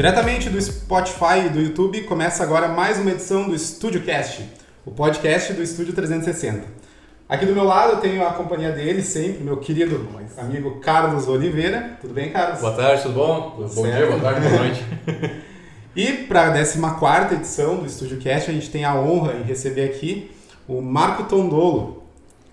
Diretamente do Spotify e do YouTube, começa agora mais uma edição do Estúdio Cast, o podcast do Estúdio 360. Aqui do meu lado eu tenho a companhia dele sempre, meu querido amigo Carlos Oliveira. Tudo bem, Carlos? Boa tarde, tudo bom? Bom certo. dia, boa tarde, boa noite. e para a 14 edição do Estúdio Cast, a gente tem a honra em receber aqui o Marco Tondolo.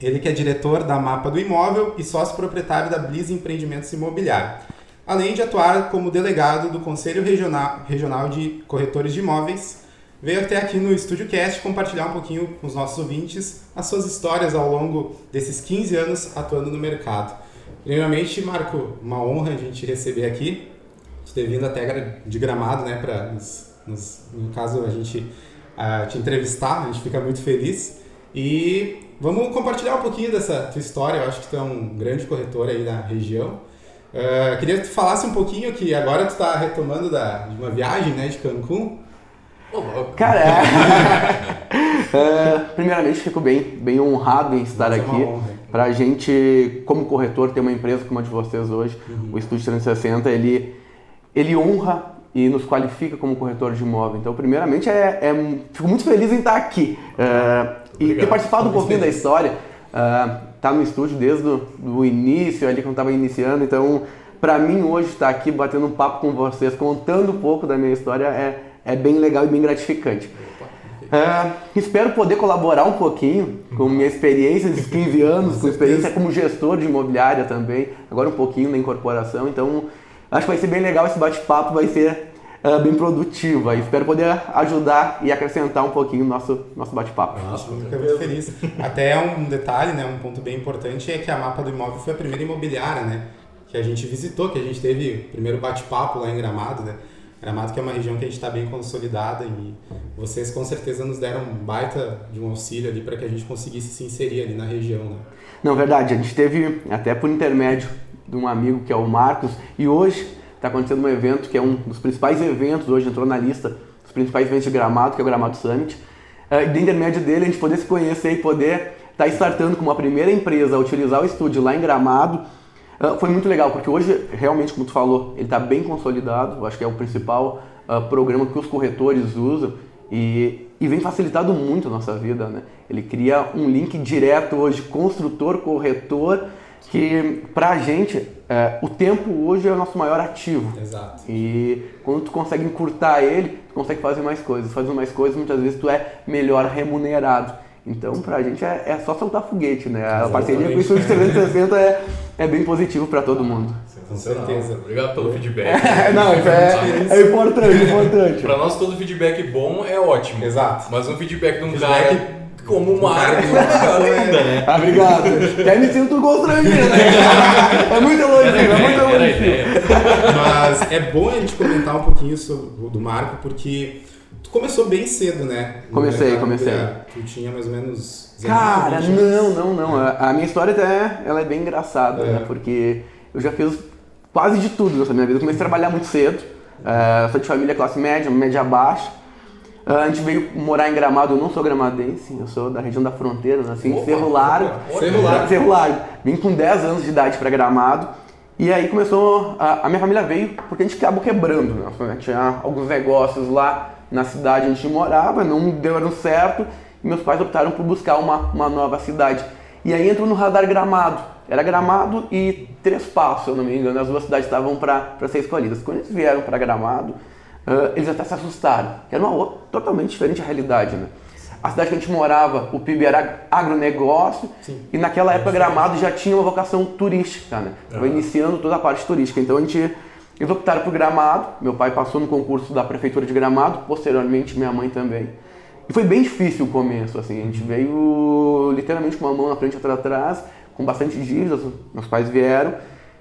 Ele que é diretor da Mapa do Imóvel e sócio proprietário da Bliss Empreendimentos Imobiliário além de atuar como delegado do Conselho Regional, Regional de Corretores de Imóveis, veio até aqui no Estúdio Cast compartilhar um pouquinho com os nossos ouvintes as suas histórias ao longo desses 15 anos atuando no mercado. Primeiramente, Marco, uma honra a gente receber aqui, de ter vindo até de Gramado, né, para no caso a gente uh, te entrevistar, a gente fica muito feliz. E vamos compartilhar um pouquinho dessa tua história, eu acho que tu é um grande corretor aí da região. Uh, queria que tu falasse um pouquinho que agora tu está retomando da, de uma viagem né, de Cancún. Cara, é... primeiramente fico bem, bem honrado em estar Nossa, é aqui. Para a gente, como corretor, ter uma empresa como a de vocês hoje, uhum. o Estúdio 360, ele, ele honra e nos qualifica como corretor de imóvel. Então, primeiramente, é, é fico muito feliz em estar aqui uh, e ter participado um pouquinho da história. Uh, tá no estúdio desde o início, ali quando estava iniciando. Então, para mim hoje estar aqui batendo um papo com vocês, contando um pouco da minha história é, é bem legal e bem gratificante. É, espero poder colaborar um pouquinho com minha experiência de 15 anos, com experiência como gestor de imobiliária também, agora um pouquinho na incorporação. Então, acho que vai ser bem legal esse bate-papo, vai ser uh, bem produtiva. E espero poder ajudar e acrescentar um pouquinho no nosso, nosso bate-papo. Nossa, muito feliz. Até um detalhe, né, um ponto bem importante é que a Mapa do Imóvel foi a primeira imobiliária, né? Que a gente visitou, que a gente teve o primeiro bate-papo lá em Gramado, né? Gramado que é uma região que a gente está bem consolidada e vocês com certeza nos deram um baita de um auxílio ali para que a gente conseguisse se inserir ali na região, né? Não, verdade. A gente teve até por intermédio de um amigo que é o Marcos e hoje está acontecendo um evento que é um dos principais eventos, hoje entrou na lista dos principais eventos de Gramado, que é o Gramado Summit. Uh, e de intermédio dele, a gente poder se conhecer e poder estar tá startando como a primeira empresa a utilizar o estúdio lá em Gramado, uh, foi muito legal, porque hoje, realmente, como tu falou, ele está bem consolidado, acho que é o principal uh, programa que os corretores usam e, e vem facilitado muito a nossa vida. Né? Ele cria um link direto hoje, construtor-corretor, que para a gente é, o tempo hoje é o nosso maior ativo. Exato. E quando tu consegue encurtar ele, tu consegue fazer mais coisas. Fazendo mais coisas, muitas vezes tu é melhor remunerado. Então, pra gente é, é só soltar foguete, né? A parceria com o Estúdio 360 é, é bem positivo para todo mundo. Com certeza. Obrigado pelo feedback. É, não, isso é, é importante, importante. para nós, todo feedback bom é ótimo. Exato. Mas um feedback de um feedback... cara como uma melhor ainda, né? Ah, obrigado. Até me sinto constrangido, né? É muito elogio, é muito elogio. Mas é bom a gente comentar um pouquinho sobre o do Marco, porque tu começou bem cedo, né? Comecei, comecei. Tu tinha mais ou menos... Cara, não, não, não. A minha história até ela é bem engraçada, é. né? Porque eu já fiz quase de tudo nessa minha vida. Eu comecei a trabalhar muito cedo. Uh, sou de família classe média, média baixa. Uh, a gente veio morar em Gramado, eu não sou gramadense, eu sou da região da fronteira, nasci em Cerro Largo. Cerro Largo. Cerro Largo. Vim com 10 anos de idade para Gramado. E aí começou, a, a, minha família veio porque a gente acabou quebrando. Né? Tinha alguns negócios lá na cidade onde a gente morava, não deram certo. E meus pais optaram por buscar uma, uma nova cidade. E aí entrou no radar Gramado. Era Gramado e Três Passos, se eu não me engano. As duas cidades estavam para ser escolhidas. Quando eles vieram para Gramado, uh, eles até se assustaram. Era uma outra, totalmente diferente a realidade, né? A cidade que a gente morava, o PIB era agronegócio Sim. e naquela época Gramado já tinha uma vocação turística, né? Estava uhum. iniciando toda a parte turística. Então a gente, eles optaram por Gramado. Meu pai passou no concurso da prefeitura de Gramado, posteriormente minha mãe também. E foi bem difícil o começo, assim. A gente veio literalmente com uma mão na frente e outra atrás, com bastante dívidas. Meus pais vieram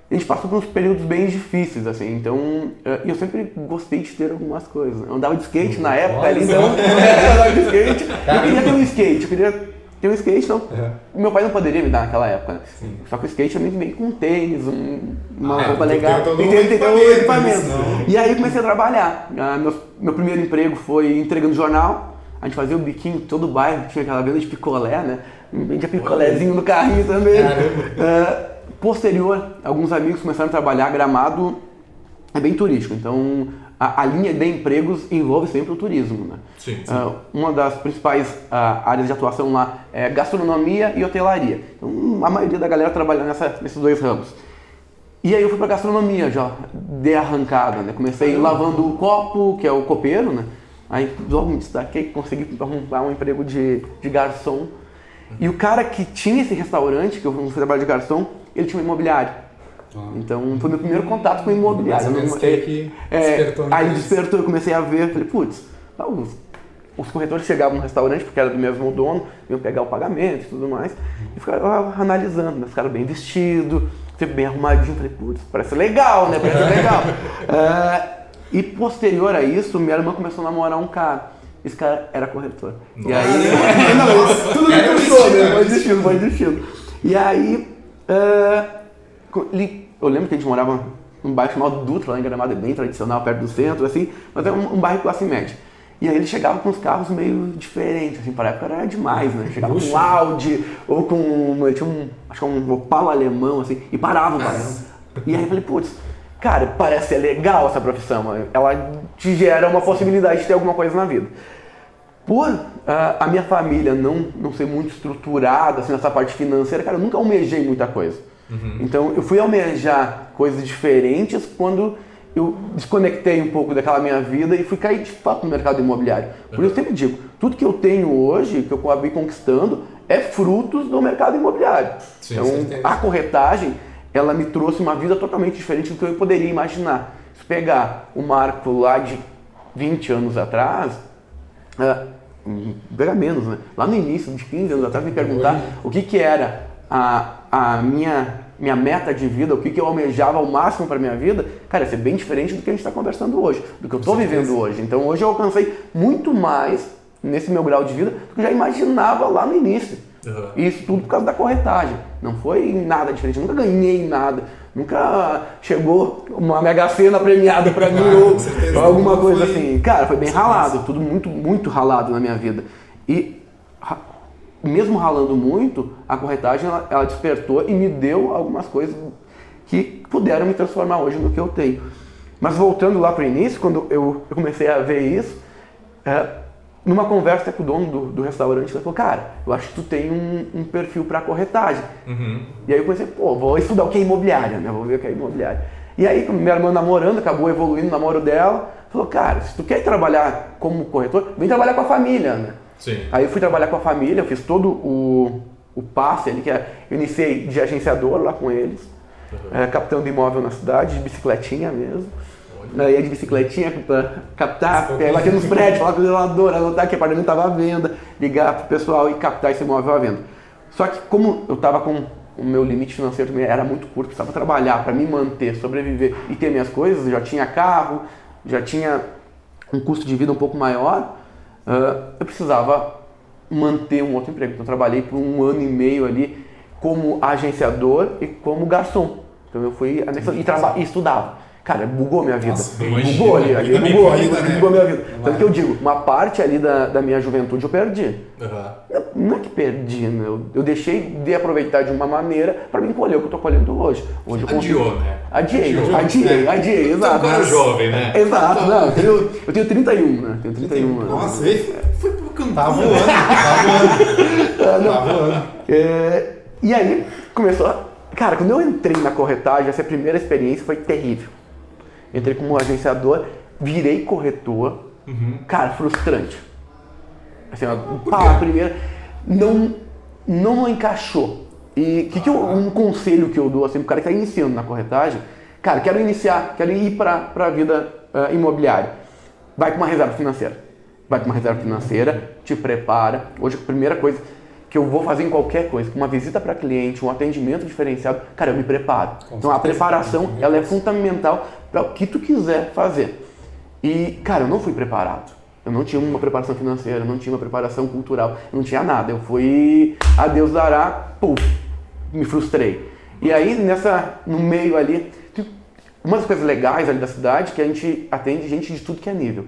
a gente passou por uns períodos bem difíceis, assim, então eh, eu sempre gostei de ter algumas coisas. Eu andava de skate na época ali, então eu andava de skate. Eu queria ter um skate, eu queria ter um skate, então uhum. meu pai não poderia me dar naquela época. Né? Só que o skate também vem com tênis, um, uma ah, roupa legal, tem que ter um equipamento. E aí eu comecei a trabalhar. Uh, meu, meu primeiro emprego foi entregando jornal. A gente fazia o biquinho todo o bairro, tinha aquela venda de picolé, né? Vendia picolézinho no carrinho também. Caramba. Uh, Posterior, alguns amigos começaram a trabalhar gramado. é bem turístico. Então, a, a linha de empregos envolve sempre o turismo. Né? Sim, sim. Ah, uma das principais ah, áreas de atuação lá é gastronomia e hotelaria. Então, a maioria da galera trabalha nessa, nesses dois ramos. E aí eu fui para gastronomia já, de arrancada, né? Comecei lavando o copo, que é o copeiro, né? Aí logo me destaquei, consegui arrumar um emprego de, de garçom. E o cara que tinha esse restaurante, que eu fui trabalhar de garçom, ele tinha um imobiliário. Então foi meu primeiro contato com o imobiliário. Mais ou menos que É, despertou aí despertou, eu comecei a ver, falei, putz, ah, os, os corretores chegavam no restaurante, porque era do mesmo dono, iam pegar o pagamento e tudo mais, e ficaram analisando, né? Ficaram bem vestidos, sempre bem arrumadinho, falei, putz, parece legal, né? Parece legal. É, e posterior a isso, minha irmã começou a namorar um cara. Esse cara era corretor. E aí. não, tudo me puxou, né? Foi destino, foi destino. E aí. é, ele- eu lembro que a gente morava num bairro chamado Dutra, lá em Gramado, é bem tradicional, perto do centro, assim, mas é um, um bairro classe média. E aí ele chegava com uns carros meio diferentes, assim, para a época era demais, né? Chegava com um Audi, ou com. Tinha um. Acho que um Opala alemão, assim, e parava o barão. E aí eu falei, putz, cara, parece ser legal essa profissão, ela te gera uma possibilidade de ter alguma coisa na vida. Por ah, a minha família não, não ser muito estruturada assim, nessa parte financeira, cara, eu nunca almejei muita coisa. Então eu fui almejar coisas diferentes quando eu desconectei um pouco daquela minha vida e fui cair de fato no mercado imobiliário. Por isso eu sempre digo, tudo que eu tenho hoje, que eu acabei conquistando, é frutos do mercado imobiliário. Sim, então certeza. a corretagem, ela me trouxe uma vida totalmente diferente do que eu poderia imaginar. Se pegar o marco lá de 20 anos atrás, ah, pega menos, né? Lá no início, de 15 anos atrás, me perguntar o que, que era a, a minha, minha meta de vida, o que, que eu almejava ao máximo para minha vida, cara, ia ser bem diferente do que a gente está conversando hoje, do que eu estou vivendo hoje. Então hoje eu alcancei muito mais nesse meu grau de vida do que eu já imaginava lá no início. Uhum. Isso tudo por causa da corretagem. Não foi nada diferente, eu nunca ganhei nada. Nunca chegou uma mega cena premiada pra mim Claro, ou certeza. alguma coisa foi- assim. Cara, foi bem Sequência. ralado, tudo muito, muito ralado na minha vida. E mesmo ralando muito, a corretagem ela, ela despertou e me deu algumas coisas que puderam me transformar hoje no que eu tenho. Mas voltando lá para o início, quando eu, eu comecei a ver isso, é, numa conversa com o dono do, do restaurante, ele falou, cara, eu acho que tu tem um, um perfil para corretagem. Uhum. E aí eu pensei, pô, vou estudar o que é imobiliária, né? Vou ver o que é imobiliária. E aí, minha irmã namorando, acabou evoluindo o namoro dela, falou, cara, se tu quer trabalhar como corretor, vem trabalhar com a família, né? Sim. Aí eu fui trabalhar com a família, eu fiz todo o, o passe ali, que é, eu iniciei de agenciador lá com eles, é, capitão de imóvel na cidade, de bicicletinha mesmo. Ia de bicicletinha pra captar, bater nos prédios, falar com o zelador, anotar que o apartamento estava à venda, ligar pro pessoal e captar esse imóvel à venda. Só que como eu estava com o meu limite financeiro também era muito curto, precisava trabalhar para me manter, sobreviver e ter minhas coisas, já tinha carro, já tinha um custo de vida um pouco maior, ah, eu precisava manter um outro emprego. Então eu trabalhei por um ano e meio ali como agenciador e como garçom. Então eu fui e, e estudava. Cara, bugou minha vida. Nossa, bugou imagina, ali, ali bem bugou, ali, né? bugou minha vida. Tanto que eu digo, uma parte ali da, da minha juventude eu perdi. Uhum. Não é que perdi, né? Eu, eu deixei de aproveitar de uma maneira para me colher o que eu tô colhendo hoje. Hoje eu consigo- Adiou, né? Adiei, Adiou. adiei, É. adiei, exato. um cara jovem, né? Exato, não, eu tenho, eu tenho 31, né? Tenho 31 anos. Nossa, ele foi pro canto. Tá voando, tá voando. Tá voando. É, e aí começou. Cara, quando eu entrei na corretagem, essa primeira experiência foi terrível. Entrei como agenciador, virei corretor. Cara, frustrante. Assim, pá, a primeira. Não, não encaixou. E que que eu- um conselho que eu dou assim, pro cara que está iniciando na corretagem, cara, quero iniciar, quero ir para a vida ah, imobiliária. Vai com uma reserva financeira. Vai com uma reserva financeira, te prepara. Hoje a primeira coisa que eu vou fazer em qualquer coisa, uma visita para cliente, um atendimento diferenciado, cara, eu me preparo. Com então a certeza. preparação, ela é fundamental para o que tu quiser fazer. E, cara, eu não fui preparado. Eu não tinha uma preparação financeira, eu não tinha uma preparação cultural, eu não tinha nada. Eu fui a Deus dará, puf, me frustrei. E aí, nessa, no meio ali, uma das coisas legais ali da cidade é que a gente atende gente de tudo que é nível.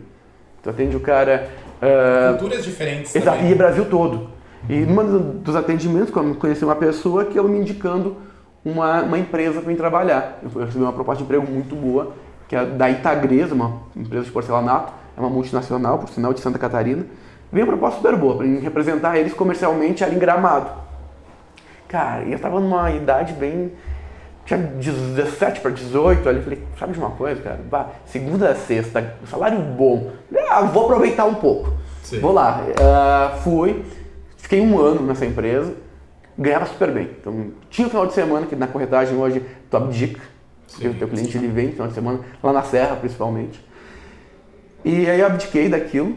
Tu atende o cara. ah, Culturas diferentes Exato, e Brasil todo. E num dos atendimentos, quando eu conheci uma pessoa que ela me indicando uma, uma empresa para mim trabalhar. Eu recebi uma proposta de emprego muito boa que é da Itagresa, uma empresa de porcelanato, é uma multinacional, por sinal, de Santa Catarina. Veio uma proposta super boa para representar eles comercialmente ali em Gramado. Cara, eu estava numa idade bem. Tinha 17 para 18 ali. Falei, sabe de uma coisa, cara? Bah, segunda a sexta, salário bom. Ah, vou aproveitar um pouco. Sim. Vou lá. Uh, fui, fiquei um ano nessa empresa, ganhava super bem. Então, tinha o final de semana, que na corretagem hoje tu abdica, porque o teu cliente ele vem no final de semana, lá na Serra principalmente. E aí eu abdiquei daquilo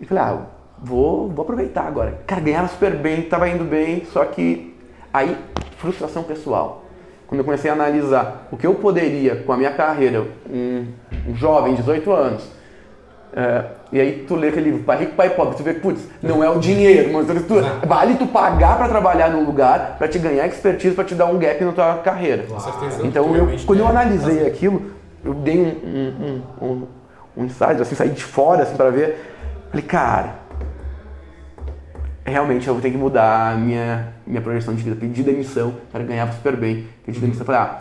e falei, ah, vou, vou aproveitar agora. Cara, ganhava super bem, estava indo bem, só que aí, frustração pessoal. Quando eu comecei a analisar o que eu poderia com a minha carreira, um, um jovem, 18 anos, é, e aí tu lê aquele livro, Pai Rico, Pai Pobre, tu vê que, putz, não é o dinheiro, mas tu, vale tu pagar para trabalhar num lugar, para te ganhar expertise, para te dar um gap na tua carreira. Com certeza. Então, eu, quando eu analisei aquilo, eu dei um, um, um, um insight, assim, saí de fora, assim, para ver, falei, cara, realmente eu vou ter que mudar a minha, minha projeção de vida. Pedi demissão, cara, ganhava super bem. Pedi demissão, falei, ah,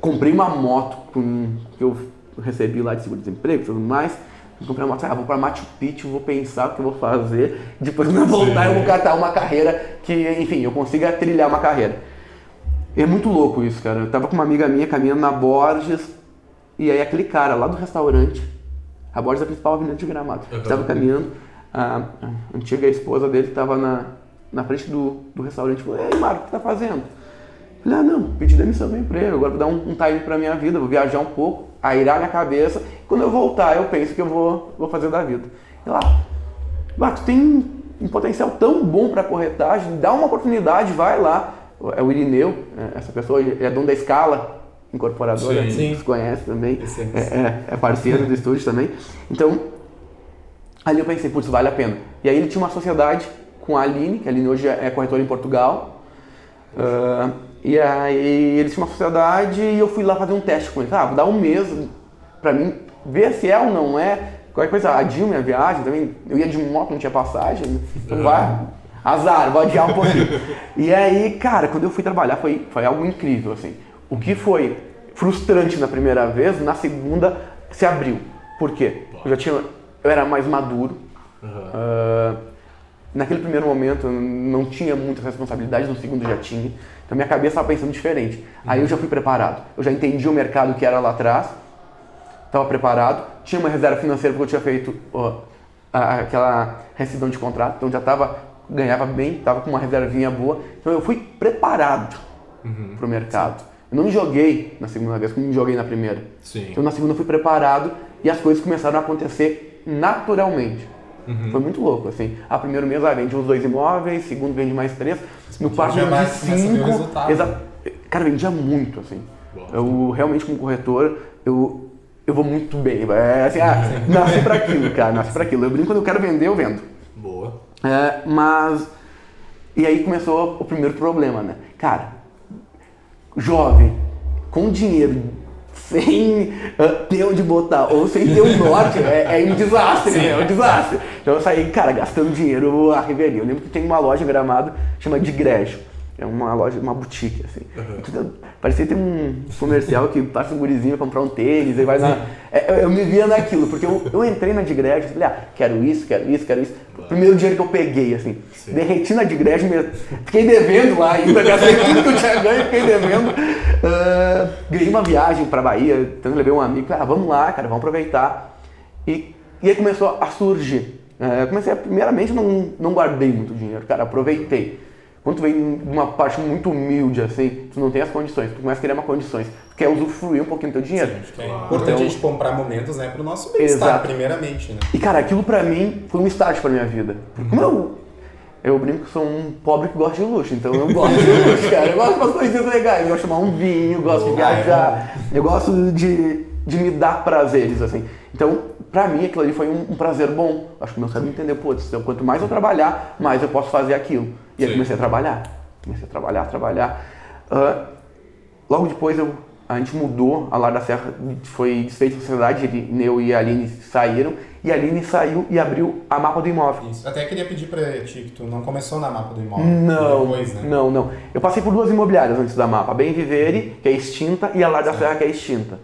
comprei uma moto com, que eu recebi lá de seguro-desemprego e tudo mais, comprei uma moto, ah, vou para Machu Picchu, vou pensar o que eu vou fazer, depois quando eu voltar eu vou catar uma carreira que, enfim, eu consiga trilhar uma carreira. é muito louco isso, cara. Eu tava com uma amiga minha caminhando na Borges, e aí aquele cara lá do restaurante, a Borges é a principal avenida de Gramado, uhum. estava caminhando, a, antiga esposa dele estava na, na frente do, do restaurante, falou, ei Marco, o que tá fazendo? Falei, ah não, pedi demissão do emprego, agora vou dar um, um time pra minha vida, vou viajar um pouco, airar minha cabeça. Quando eu voltar, eu penso que eu vou, vou fazer da vida. E lá, ah, tu tem um potencial tão bom para corretagem, dá uma oportunidade, vai lá. É o Irineu, é, essa pessoa é dono da Escala, incorporadora, sim, sim. você conhece também, é, é, é, parceiro do estúdio também. Então, ali eu pensei, putz, vale a pena. E aí ele tinha uma sociedade com a Aline, que a Aline hoje é corretora em Portugal. Uh, e aí eles tinham uma sociedade e eu fui lá fazer um teste com eles. Ah, vou dar um mês pra mim ver se é ou não é. Qualquer coisa, adio minha viagem também. Eu ia de moto, não tinha passagem. Então vai, azar, vou adiar um pouquinho. e aí, cara, quando eu fui trabalhar foi, foi algo incrível, assim. O que foi frustrante na primeira vez, na segunda se abriu. Por quê? Eu já tinha, eu era mais maduro. Uhum. Uh, naquele primeiro momento eu não tinha muita responsabilidade, no segundo já tinha. Então minha cabeça estava pensando diferente. Aí eu já fui preparado. Eu já entendi o mercado que era lá atrás. Estava preparado. Tinha uma reserva financeira porque eu tinha feito aquela rescisão de contrato. Então já estava ganhava bem, estava com uma reservinha boa. Então eu fui preparado uhum. para o mercado. Sim. Eu não me joguei na segunda vez como me joguei na primeira. Sim. Então na segunda eu fui preparado e as coisas começaram a acontecer naturalmente. Uhum. Foi muito louco, assim. A primeiro mês ah, vende uns dois imóveis, segundo vende mais três. No quarto vendi cinco. Exa... Cara, vendia muito, assim. Boa. Eu realmente como corretor, eu, eu vou muito bem. É assim, ah, nasci pra aquilo, cara, nasci pra aquilo. Eu brinco quando eu quero vender, eu vendo. Boa. É, mas. E aí começou o primeiro problema, né? Cara, jovem, com dinheiro sem uh, ter onde botar ou sem ter um norte, é, é um desastre, né? É um desastre. Então eu saí, cara, gastando dinheiro a revelia. Eu lembro que tem uma loja gramado chama de Grégio. É uma loja, uma boutique, assim. Uhum. Parecia ter um comercial que passa um gurizinho comprar um tênis, e vai na. É, eu me via naquilo, porque eu, eu entrei na Digreg falei, ah, quero isso, quero isso, quero isso. Primeiro dinheiro que eu peguei, assim, Sim. derreti na Digreg, fiquei devendo lá ainda, gastei tudo que eu tinha ganho, fiquei devendo. Uh, ganhei uma viagem pra Bahia, então levei um amigo, ah, vamos lá, cara, vamos aproveitar. E, e aí começou a surgir. Uh, comecei a, primeiramente, não, não guardei muito dinheiro, cara, aproveitei. Quando tu vem numa parte muito humilde, assim, tu não tem as condições, tu começa a criar uma condições, tu quer usufruir um pouquinho do teu dinheiro. Sim, é importante então, a gente comprar momentos, né, pro nosso bem-estar, primeiramente, né? E cara, aquilo pra mim foi um start pra minha vida. Porque como eu, eu brinco que sou um pobre que gosta de luxo, então eu gosto de luxo, cara. Eu gosto de umas coisinhas legais, eu gosto de tomar um vinho, gosto de viajar, eu gosto de, de me dar prazeres, assim. Então, pra mim, aquilo ali foi um, um prazer bom. Acho que meu cérebro entendeu, putz, quanto mais eu trabalhar, mais eu posso fazer aquilo. E aí comecei a trabalhar. Comecei a trabalhar, trabalhar. Uh, logo depois eu a gente mudou, a Lar da Serra foi desfeita a sociedade, ele, eu e a Aline saíram, e a Aline saiu e abriu a mapa do imóvel. Isso. Até queria pedir pra ti que tu não começou na mapa do imóvel. Não, Depois, né? não, não. Eu passei por duas imobiliárias antes da mapa, a Bem Vivere, que é extinta, e a Lar da Serra, que é extinta.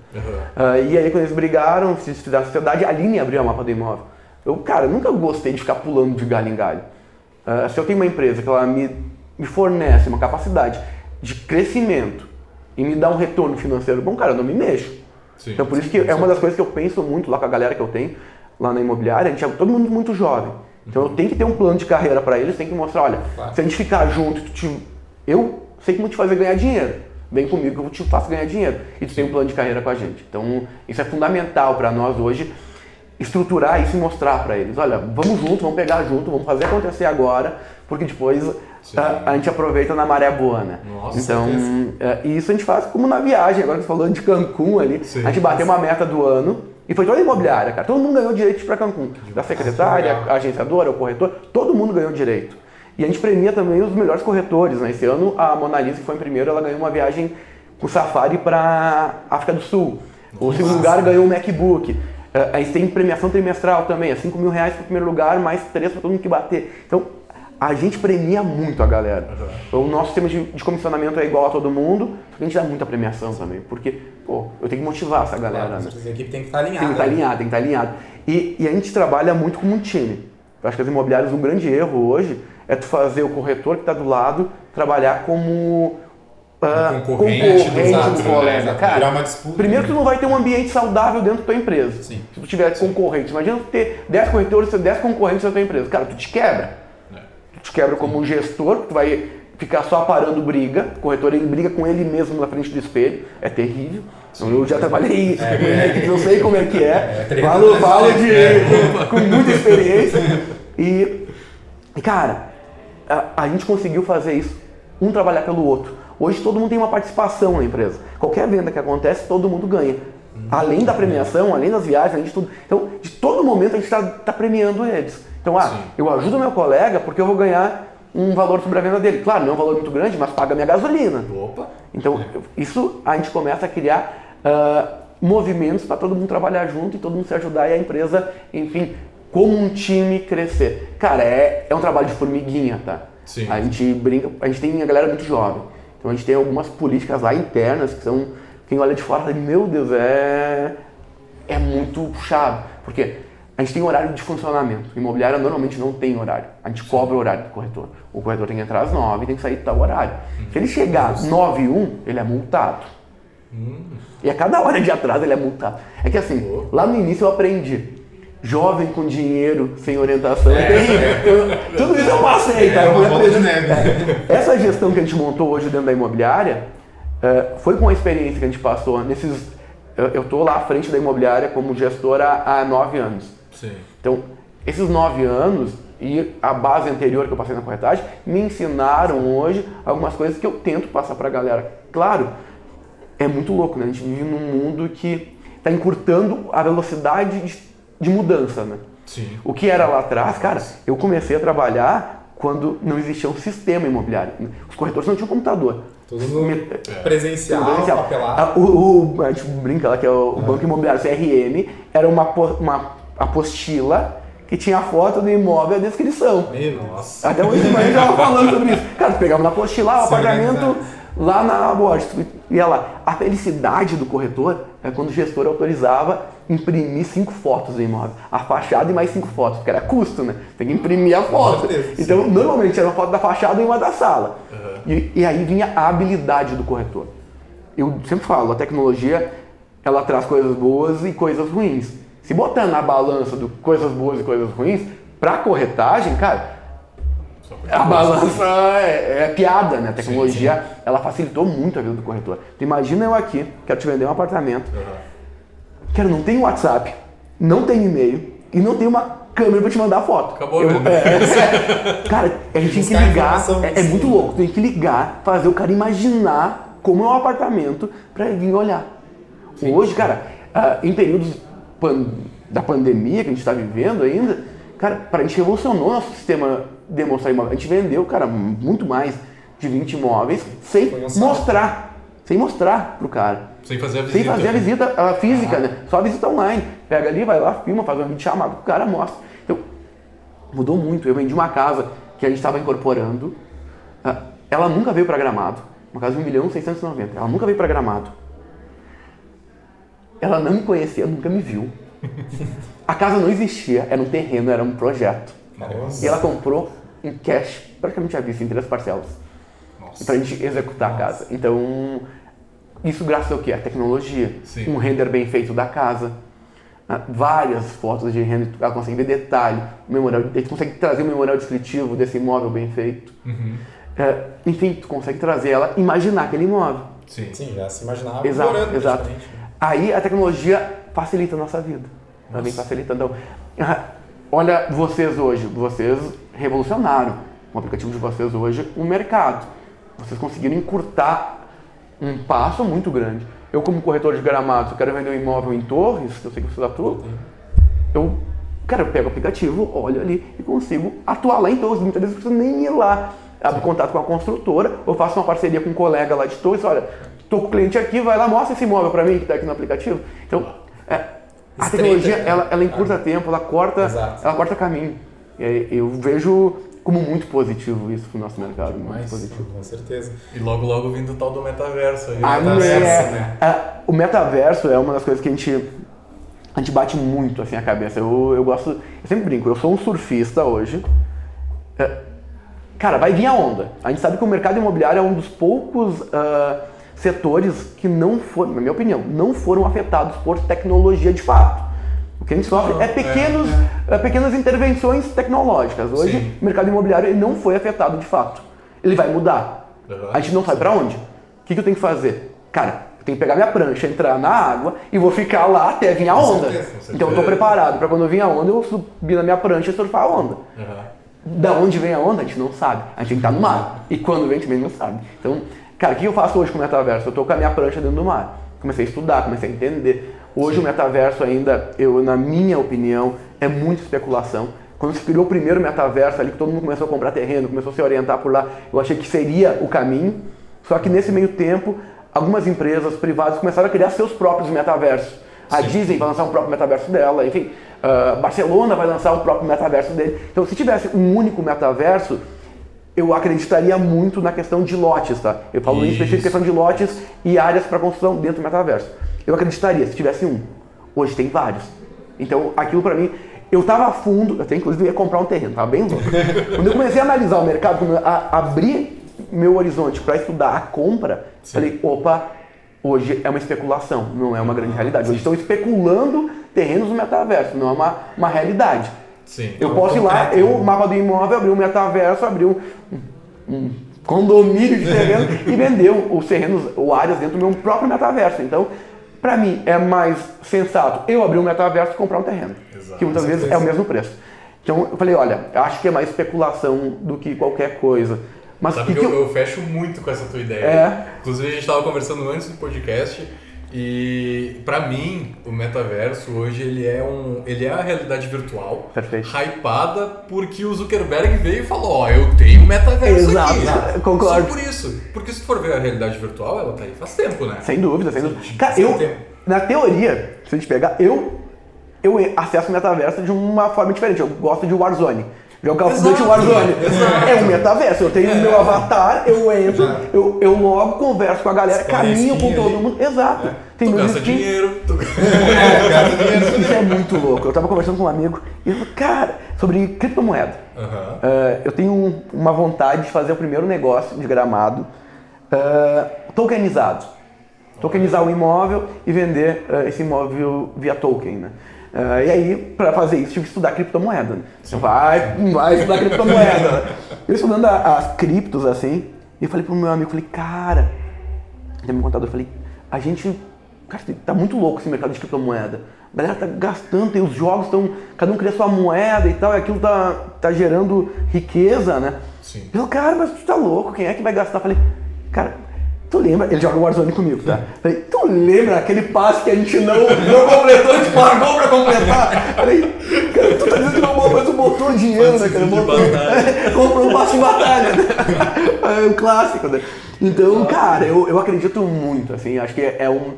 Ah, e aí quando eles brigaram, se desfizeram a sociedade, a Aline abriu a mapa do imóvel. Eu, cara, nunca gostei de ficar pulando de galho em galho. Ah, se eu tenho uma empresa que ela me, me fornece uma capacidade de crescimento e me dá um retorno financeiro bom, cara, eu não me mexo. Sim. Então por isso que é uma das coisas que eu penso muito lá com a galera que eu tenho lá na imobiliária, a gente é todo mundo muito jovem. Então eu tenho que ter um plano de carreira para eles, tem que mostrar, olha, Claro. se a gente ficar junto, te- eu sei como te fazer ganhar dinheiro. Vem comigo que eu te faço ganhar dinheiro. E tu tem um plano de carreira com a gente. Então isso é fundamental para nós hoje estruturar isso e mostrar para eles, olha, vamos junto, vamos pegar junto, vamos fazer acontecer agora, porque depois a, a gente aproveita na maré boa, né? Nossa, então, é, e isso a gente faz como na viagem, agora que você falou de Cancún ali, Sim. a gente bateu uma meta do ano e foi toda imobiliária, cara. Todo mundo ganhou direito pra Cancún. Da secretária, a agenciadora, o corretor, todo mundo ganhou direito. E a gente premia também os melhores corretores, né? Esse ano a Mona Lisa, que foi em primeiro, ela ganhou uma viagem com safari para África do Sul. O segundo lugar ganhou um MacBook. Eh, A gente tem premiação trimestral também, é 5 mil reais para o primeiro lugar, mais 3 para todo mundo que bater. Então, a gente premia muito a galera. O nosso sistema de, de comissionamento é igual a todo mundo, só que a gente dá muita premiação também, porque, pô, eu tenho que motivar essa galera, Claro, né? a equipe tem que estar alinhada. Tem que estar alinhado, tem que estar alinhado. E, e a gente trabalha muito como um time. Eu acho que as imobiliárias, um grande erro hoje é tu fazer o corretor que está do lado trabalhar como ah, concorrente concorrente do né? colega. Cara, disputa. primeiro que tu não vai ter um ambiente saudável dentro da tua empresa. Sim. Se tu tiver concorrentes. Imagina tu ter 10 corretores e 10 concorrentes na tua empresa. Cara, tu te quebra. Te quebra como um gestor, tu vai ficar só parando briga. O corretor ele briga com ele mesmo na frente do espelho. É terrível. Então, eu já trabalhei, não sei como é que é. treino, falo né? falo de, com, com muita experiência. E, cara, a, a gente conseguiu fazer isso, um trabalhar pelo outro. Hoje todo mundo tem uma participação na empresa. Qualquer venda que acontece, todo mundo ganha. Além da premiação, além das viagens, além de tudo. Então, de todo momento a gente está premiando eles. Então, ah, Sim. eu ajudo meu colega porque eu vou ganhar um valor sobre a venda dele. Claro, não é um valor muito grande, mas paga minha gasolina. Opa! Então, isso a gente começa a criar ah, movimentos para todo mundo trabalhar junto e todo mundo se ajudar e a empresa, enfim, como um time crescer. Cara, é, é um trabalho de formiguinha, tá? Sim. A gente brinca, a gente tem a galera muito jovem. Então a gente tem algumas políticas lá internas que são. Quem olha de fora fala, meu Deus, é. É muito puxado. Porque a gente tem horário de funcionamento. Imobiliária normalmente não tem horário. A gente cobra o horário do corretor. O corretor tem que entrar às 9 e tem que sair tal horário. Se ele chegar às 9 e 1, ele é multado. E a cada hora de atraso ele é multado. É que assim, lá no início eu aprendi. Jovem com dinheiro, sem orientação, é. Eu- tudo isso eu passei, tá? É uma Eu bola de neve. essa gestão que a gente montou hoje dentro da imobiliária eh, foi com a experiência que a gente passou nesses. Eu, tô lá à frente da imobiliária como gestor há, há nove anos. Sim. Então, esses nove anos e a base anterior que eu passei na corretagem me ensinaram hoje algumas coisas que eu tento passar para a galera. Claro, é muito louco, né? A gente vive num mundo que está encurtando a velocidade de, de mudança, né? Sim. O que era lá atrás, cara, eu comecei a trabalhar quando não existia um sistema imobiliário. Os corretores não tinham computador. Tudo no Me- presencial, Presencial. papelado. O, o- a gente brinca lá que é o, o Banco Imobiliário CRM era uma, uma apostila que tinha a foto do imóvel e a descrição. Meu Deus. Até hoje de manhã já tava falando sobre isso. Cara, pegava na apostila, o apartamento organizar. lá na Borges. Ia lá. A felicidade do corretor é quando o gestor autorizava imprimir cinco fotos do imóvel. A fachada e mais cinco fotos, porque era custo, né? Tem que imprimir a foto. certeza, Então, normalmente era uma foto da fachada e uma da sala. E, e aí vinha a habilidade do corretor. Eu sempre falo, a tecnologia ela traz coisas boas e coisas ruins. Se botar na balança do coisas boas e coisas ruins, para corretagem, cara, a balança é, é piada, né? A tecnologia ela facilitou muito a vida do corretor. Tu imagina eu aqui, quero te vender um apartamento, Aham. quero não tem WhatsApp, não tem e-mail e não tem uma câmera pra te mandar foto. Acabou Eu- venda. é, cara, a gente tem que ligar, é, é sim. muito louco, tem que ligar, fazer o cara imaginar como é um apartamento pra ele vir olhar. Hoje, cara, ah, em períodos pan- da pandemia que a gente está vivendo ainda, cara, pra gente revolucionou nosso sistema de demonstrar imóvel. A gente vendeu, cara, muito mais de 20 imóveis sem mostrar. sem mostrar pro cara. Sem fazer a visita. Sem fazer a visita a física, né? Só a visita online. Pega ali, vai lá, filma, faz um vídeo chamado pro cara, mostra. Então, mudou muito. Eu vendi uma casa que a gente estava incorporando. ah, Ela nunca veio para Gramado. Uma casa de 1 milhão 690. Ela nunca veio para Gramado. Ela não me conhecia, nunca me viu. A casa não existia, era um terreno, era um projeto. Nossa. E ela comprou em cash, praticamente à vista, em três parcelas. Nossa. Pra gente executar a casa. Então, isso graças ao quê? A tecnologia. Sim. Um render bem feito da casa. ah, Várias fotos de render, ela consegue ver detalhe, memorial, a gente consegue trazer o memorial descritivo desse imóvel bem feito. Uhum. É, enfim, tu consegue trazer ela, imaginar aquele imóvel. Sim. Sim, já se imaginava Exato, morando exato. né? Aí a tecnologia facilita a nossa vida. Ela vem facilitando. Então, ah, olha vocês hoje, vocês revolucionaram o aplicativo de vocês hoje, o mercado. Vocês conseguiram encurtar um passo muito grande. Eu, como corretor de gramados, eu quero vender um imóvel em Torres, eu sei que vocês atuam, eu, cara, eu pego o aplicativo, olho ali e consigo atuar lá em Torres. Muitas vezes eu preciso nem ir lá. Abro contato com a construtora, ou faço uma parceria com um colega lá de Torres, olha, tô com o cliente aqui, vai lá, mostra esse imóvel para mim que está aqui no aplicativo. Então, é, a tecnologia, né? ela, ela encurta tempo, ela corta, Exato. ela corta caminho. E aí eu vejo como muito positivo isso pro nosso mercado, muito Mas, positivo. com certeza. E logo, logo vindo o tal do metaverso aí. Ah, metaverso, é. né? Ah, o metaverso é uma das coisas que a gente, a gente bate muito assim a cabeça. Eu, eu gosto, eu sempre brinco, eu sou um surfista hoje. É, cara, vai vir a onda. A gente sabe que o mercado imobiliário é um dos poucos ah, setores que não foram, na minha opinião, não foram afetados por tecnologia de fato. O que a gente sofre é, pequenos, é pequenas intervenções tecnológicas. Hoje, Sim. o mercado imobiliário ele não foi afetado de fato. Ele vai mudar. Uhum. A gente não sabe pra onde. O que, que eu tenho que fazer? Cara, eu tenho que pegar minha prancha, entrar na água e vou ficar lá até vir a Com onda. certeza, com certeza. Então eu tô preparado pra quando vir a onda eu subir na minha prancha e surfar a onda. Uhum. Da onde vem a onda, a gente não sabe. A gente tem que estar no mar. E quando vem, a gente também não sabe. Então, cara, o que eu faço hoje com o metaverso? Eu tô com a minha prancha dentro do mar. Comecei a estudar, comecei a entender. Hoje o metaverso ainda, eu, na minha opinião, é muita especulação. Quando se criou o primeiro metaverso ali, que todo mundo começou a comprar terreno, começou a se orientar por lá, eu achei que seria o caminho. Só que nesse meio tempo, algumas empresas privadas começaram a criar seus próprios metaversos. A Disney vai lançar um próprio metaverso dela, enfim, ah, Barcelona vai lançar o próprio metaverso dele. Então, se tivesse um único metaverso, eu acreditaria muito na questão de lotes, tá? Eu falo em Isso. específico questão de lotes e áreas para construção dentro do metaverso. Eu acreditaria se tivesse um. Hoje tem vários. Então, aquilo para mim, eu tava a fundo, eu até inclusive ia comprar um terreno, tava bem louco. quando eu comecei a analisar o mercado, quando eu a- abri meu horizonte para estudar a compra, falei, opa, hoje é uma especulação, não é uma grande realidade. Hoje estão especulando terrenos no metaverso, não é uma, uma realidade. Sim. Eu posso ir lá, eu, o mapa do imóvel, abrir um metaverso, abrir um, um condomínio de terrenos e vender os terrenos ou áreas dentro do meu próprio metaverso. Então, para mim, é mais sensato eu abrir um metaverso e comprar um terreno, Exato, que muitas vezes é o mesmo preço. Então, eu falei, olha, eu acho que é mais especulação do que qualquer coisa. Mas Sabe que que que eu, eu... eu fecho muito com essa tua ideia. É. Inclusive, a gente estava conversando antes do podcast e pra mim, o metaverso hoje ele é um, ele é a realidade virtual, Perfeito. hypada porque o Zuckerberg veio e falou, ó, eu tenho metaverso Exato, aqui. concordo. Só por isso. Porque se for ver a realidade virtual, ela tá aí faz tempo, né? Sem dúvida, sem dúvida. Cara, eu, tempo. na teoria, se a gente pegar, eu, eu acesso o metaverso de uma forma diferente. Eu gosto de Warzone. Jogar of Duty Warzone. exato. É um metaverso. Eu tenho o É. meu avatar, eu entro, eu, eu logo converso com a galera, a caminho skin com todo ali. mundo. Exato. Tem Tu gasta skins. dinheiro, tu... Isso, isso é muito louco. Eu tava conversando com um amigo e ele falou, cara, sobre criptomoeda. Eh, eu tenho um- uma vontade de fazer o primeiro negócio de gramado eh, tokenizado. Tokenizar o imóvel e vender eh, esse imóvel via token, né? Eh, e aí, para fazer isso, tive que estudar criptomoeda. Então, vai, vai estudar criptomoeda. Eu estudando a- as criptos, assim, e eu falei pro meu amigo, falei, cara, até meu contador, eu falei, a gente, cara, tá muito louco esse mercado de criptomoeda. A galera tá gastando, e os jogos estão, cada um cria sua moeda e tal, e aquilo tá, tá gerando riqueza, né? Sim. Eu, cara, mas tu tá louco, quem é que vai gastar? Eu falei, cara, Tu lembra? Ele joga Warzone comigo, tá? Falei, tu lembra aquele passe que a gente não, não completou, a gente largou pra completar? Falei, cara, tu tá dizendo que não mas tu botou dinheiro, né, cara? Botou, comprou um passe em batalha, né? É um clássico, né? Então, cara, eu, eu acredito muito, assim, acho que é um.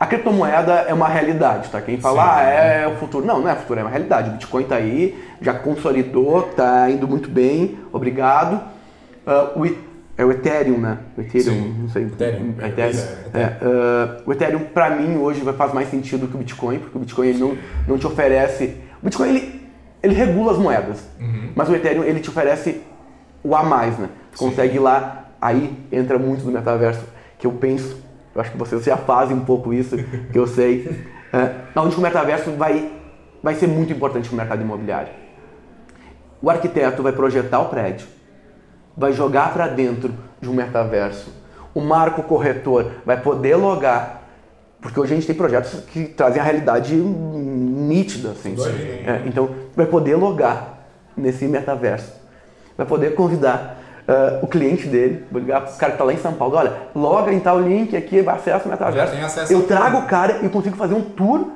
A criptomoeda é uma realidade, tá? Quem fala, Sim, ah, é o futuro. Não, não é futuro, é uma realidade. O Bitcoin tá aí, já consolidou, tá indo muito bem, obrigado. Uh, o, é o Ethereum, né? O Ethereum, Sim. não sei. Ethereum. É, Ethereum. É, é, uh, o Ethereum, para mim, hoje faz mais sentido que o Bitcoin, porque o Bitcoin ele não, não te oferece. O Bitcoin ele, ele regula as moedas, uhum. mas o Ethereum ele te oferece o a mais, né? Você consegue ir lá, aí entra muito no metaverso, que eu penso eu acho que vocês já fazem um pouco isso, que eu sei. É, onde o metaverso vai, vai ser muito importante para o mercado imobiliário. O arquiteto vai projetar o prédio, vai jogar para dentro de um metaverso. O marco corretor vai poder logar, porque hoje a gente tem projetos que trazem a realidade nítida. Assim. É, então, vai poder logar nesse metaverso. Vai poder convidar uh, o cliente dele, vou ligar pro cara que está lá em São Paulo, olha, loga em tal link aqui, acesso ao metaverso. Acesso eu trago o cara e consigo fazer um tour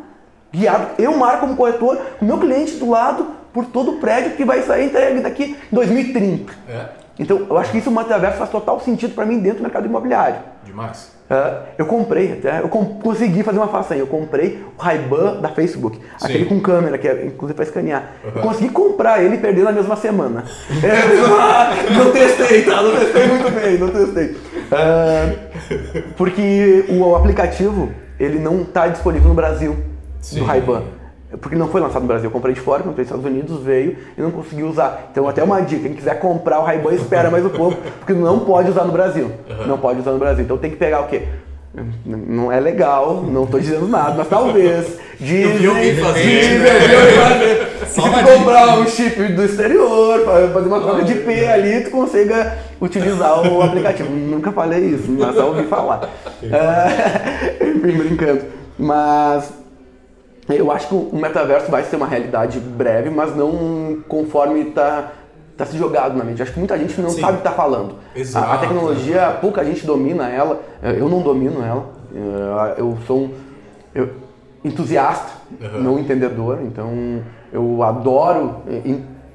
guiado, eu marco como corretor, o meu cliente do lado, por todo o prédio que vai sair entregue daqui em 2030. É. Então, eu acho que isso o metaverso faz total sentido para mim dentro do mercado imobiliário. Demais. Uh, eu comprei até, eu com, consegui fazer uma façanha. Eu comprei o Ray-Ban da Facebook, Sim. aquele com câmera, que é inclusive para escanear. Uhum. Eu consegui comprar ele e perder na mesma semana. é, não testei, tá? Não testei muito bem, não testei. Uh, porque o aplicativo, ele não está disponível no Brasil, Sim. do Ray-Ban porque não foi lançado no Brasil. Eu comprei de fora, comprei nos Estados Unidos, veio e não consegui usar. Então, até uma dica: quem quiser comprar o Ray-Ban, espera mais um pouco, porque não pode usar no Brasil. Não pode usar no Brasil. Então, tem que pegar o quê? Não é legal, não estou dizendo nada, mas talvez. Dizem, vi fazer. Se comprar um chip do exterior, fazer uma troca de IP ali, tu consiga utilizar o aplicativo. Nunca falei isso, mas só ouvi falar. É, enfim, brincando. Mas eu acho que o metaverso vai ser uma realidade breve, mas não conforme está tá se jogado na mente. Acho que muita gente não Sim. sabe o que está falando. Exato. A, a, tecnologia, pouca gente domina ela. Eu não domino ela. Eu sou um eu, entusiasta, uhum. não entendedor. Então eu adoro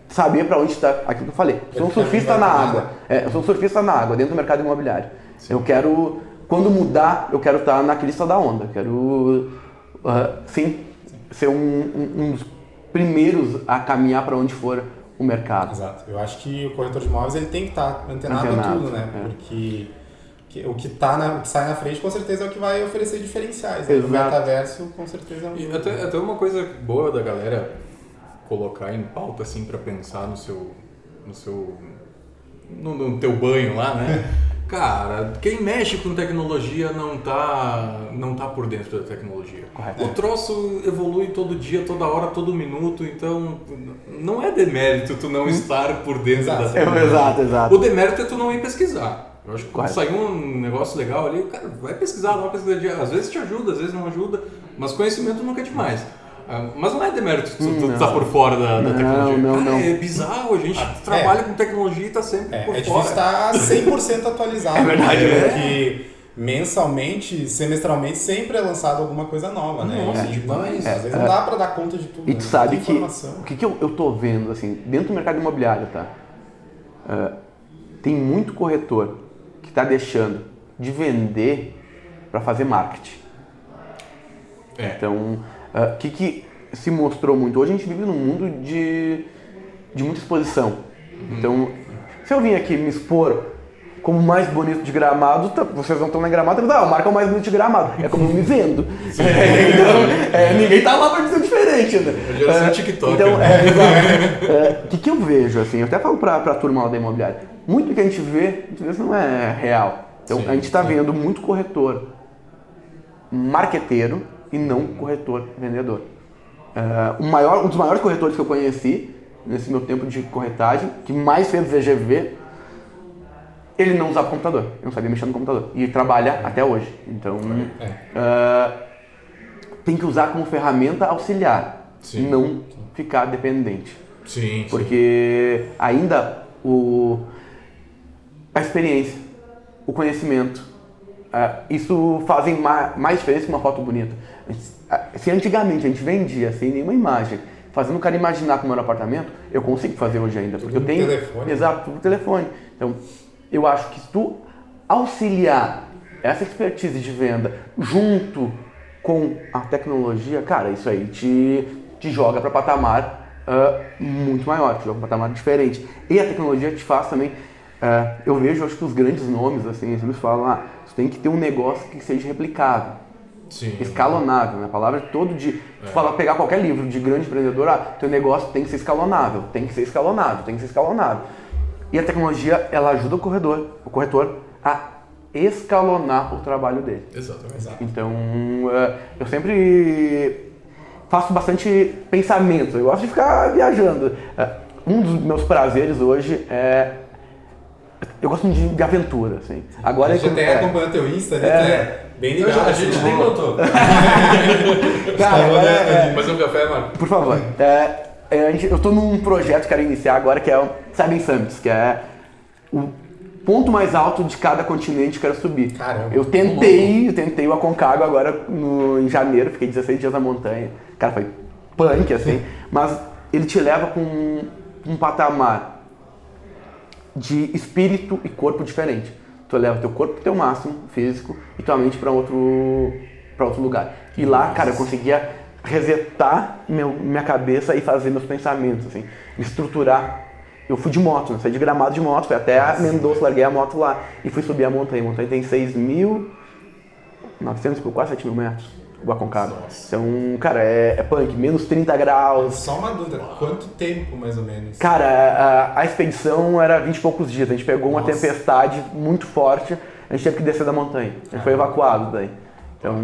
saber para onde está aquilo que eu falei. Eu sou um surfista na água. É, eu sou um surfista na água, dentro do mercado imobiliário. Sim. Eu quero, quando mudar, eu quero estar na crista da onda. Quero, uh, sim, ser um, um, um dos primeiros a caminhar para onde for o mercado. Exato. Eu acho que o corretor de imóveis ele tem que estar tá antenado, antenado em tudo, né? É. Porque que, o que, tá na, o que sai na frente com certeza é o que vai oferecer diferenciais. Né? O metaverso com certeza é um... E até, até uma coisa boa da galera colocar em pauta assim para pensar no seu no seu no, no teu banho lá, né? Cara, quem mexe com tecnologia não tá, não tá por dentro da tecnologia. Correto. O troço evolui todo dia, toda hora, todo minuto, então não é demérito tu não hum. estar por dentro exato. da tecnologia. Exato, exato. O demérito é tu não ir pesquisar. Eu acho que quando saiu um negócio legal ali, cara, vai pesquisar, vai pesquisar. Às vezes te ajuda, às vezes não ajuda, mas conhecimento nunca é demais. Ah, mas não é demérito tu, tu tá por fora da, da não, tecnologia. Não, Cara, não. É bizarro, a gente ah, trabalha é. com tecnologia e tá sempre é, por é fora. É difícil estar 100% atualizado. é verdade, né? Porque mensalmente, semestralmente, sempre é lançado alguma coisa nova, né? Nossa, é, demais. Às vezes não dá para dar conta de tudo. E tu né? sabe que o que, que eu, eu tô vendo, assim, dentro do mercado imobiliário, tá? Uh, tem muito corretor que está deixando de vender para fazer marketing. É. Então, o uh, que, que se mostrou muito. Hoje a gente vive num mundo de, de muita exposição. Uhum. Então, se eu vim aqui me expor como mais bonito de gramado, tá, vocês não estão na gramado, ah, o Marco é o mais bonito de gramado. É como eu me vendo. É, então, é, ninguém tá lá para dizer diferente, né? Eu já é, TikTok. Então, né? é, exato. É, o que, que eu vejo, assim, eu até falo para a turma lá da imobiliária, muito que a gente vê, às vezes não é real. Então, sim, a gente está vendo muito corretor marqueteiro e não corretor vendedor. Uh, o maior, um dos maiores corretores que eu conheci nesse meu tempo de corretagem, que mais fez VGV, ele não usava computador, ele não sabia mexer no computador. E trabalha até hoje. Então, uh, tem que usar como ferramenta auxiliar, sim. não ficar dependente. Sim, Porque sim. ainda o, a experiência, o conhecimento, uh, isso fazem mais, mais diferença que uma foto bonita. Se antigamente a gente vendia sem nenhuma imagem, fazendo o cara imaginar como era o apartamento, eu consigo fazer hoje ainda. Porque Tudo eu tenho. telefone. Exato, tudo telefone. Então, eu acho que se tu auxiliar essa expertise de venda junto com a tecnologia, cara, isso aí te, te joga para patamar uh, muito maior, te joga para patamar diferente. E a tecnologia te faz também. Uh, eu vejo, acho que os grandes nomes, assim, eles falam, ah, você tem que ter um negócio que seja replicável Sim. escalonável, né? A palavra é todo de. Tu fala, pegar qualquer livro de grande empreendedor, ah, teu negócio tem que ser escalonável, tem que ser escalonável, tem que ser escalonável. E a tecnologia, ela ajuda o corredor, o corretor a escalonar o trabalho dele. Exatamente. Então, eh, eu sempre faço bastante pensamento, eu gosto de ficar viajando. Eh, Um dos meus prazeres hoje é. Eu gosto de, de aventura, assim. Agora a gente até é, acompanha teu Insta, né? É. É bem ligado. já- a gente assim, nem né? notou. Cara, agora é- Mais um café, Marco? Por favor. É, é, a gente- eu estou num projeto que quero iniciar agora que é o Seven Summits, que é o ponto mais alto de cada continente que eu quero subir. Caramba. Eu tentei, eu tentei o Aconcagua agora no, em janeiro, fiquei 16 dias na montanha. Cara, foi punk, assim. mas ele te leva com um, um patamar de espírito e corpo diferente. Tu leva teu corpo pro teu máximo físico e tua mente para outro para outro lugar. E lá, cara, eu conseguia resetar meu, minha cabeça e fazer meus pensamentos, assim, estruturar. Eu fui de moto, né? saí de gramado de moto, fui até a Mendoza, larguei a moto lá e fui subir a montanha. A montanha tem 6 mil, 900 por quase 7 mil metros, o Aconcagua. Então, cara, é, é punk, menos 30 graus, Só uma dúvida, quanto tempo mais ou menos? Cara, a, a expedição era 20 e poucos dias. A gente pegou uma Nossa. tempestade muito forte, a gente teve que descer da montanha. A gente foi evacuado daí. Então,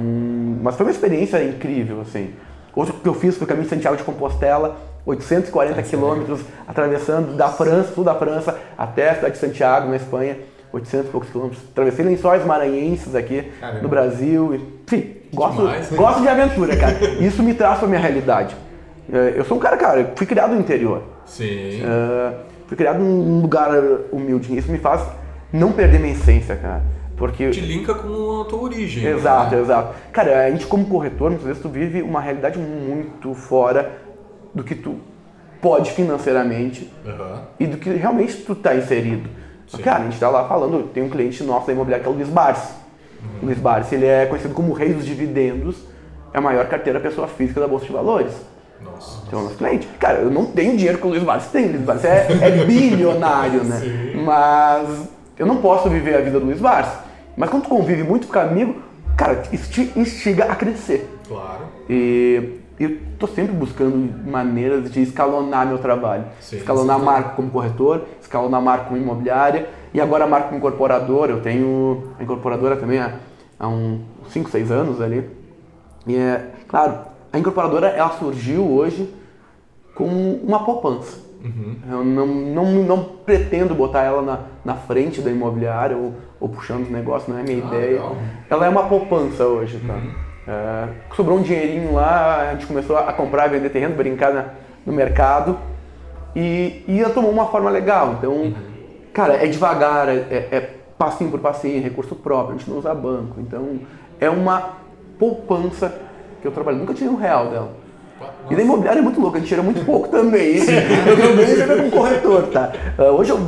mas foi uma experiência incrível, assim. Outro que eu fiz foi o caminho de Santiago de Compostela, 840 quilômetros, atravessando da França, sul da França, até a cidade de Santiago, na Espanha. 800 e poucos quilômetros. Atravessei lençóis maranhenses aqui Caramba. no Brasil. Enfim, gosto, demais, né? gosto de aventura, cara. Isso me traz pra minha realidade. Eh, Eu sou um cara, cara, fui criado no interior. Sim. Uh, fui criado num lugar humilde. Isso me faz não perder minha essência, cara. Porque. Te linka com a tua origem. Exato, né? exato. Cara, a gente como corretor, muitas vezes tu vive uma realidade muito fora do que tu pode financeiramente Aham. e do que realmente tu tá inserido. Sim. Cara, a gente tá lá falando, tem um cliente nosso da imobiliária que é o Luiz Barsi. O Luiz Barsi, ele é conhecido como o rei dos dividendos, é a maior carteira pessoa física da Bolsa de Valores. Nossa. Então, nosso cliente. Cara, eu não tenho dinheiro que o Luiz Barsi tem. O Luiz Barsi é, é bilionário, né? Mas eu não posso viver a vida do Luiz Barsi. Mas quando tu convive muito com amigo, cara, isso te instiga a crescer. Claro. E eu tô sempre buscando maneiras de escalonar meu trabalho. Sim, escalonar a marca como corretor, escalonar a marca como imobiliária e agora a marca como incorporadora. Eu tenho a incorporadora também há, há uns 5, 6 anos ali. E é, claro, a incorporadora ela surgiu hoje com uma poupança. Eu não, não, não pretendo botar ela na, na frente da imobiliária ou, ou puxando os negócios, não é minha Ah, ideia. legal. Ela é uma poupança hoje, tá? É, sobrou um dinheirinho lá, a gente começou a comprar e vender terreno, brincar na- no mercado e, e tomou uma forma legal. Então, cara, é devagar, é, é- é passinho por passinho, recurso próprio, a gente não usa banco. Então, é uma poupança que eu trabalho. Nunca tirei um real dela. E da imobiliária é muito louco, a gente tira muito pouco também. Eu bem sempre com corretor, tá? Ah, Hoje, eu,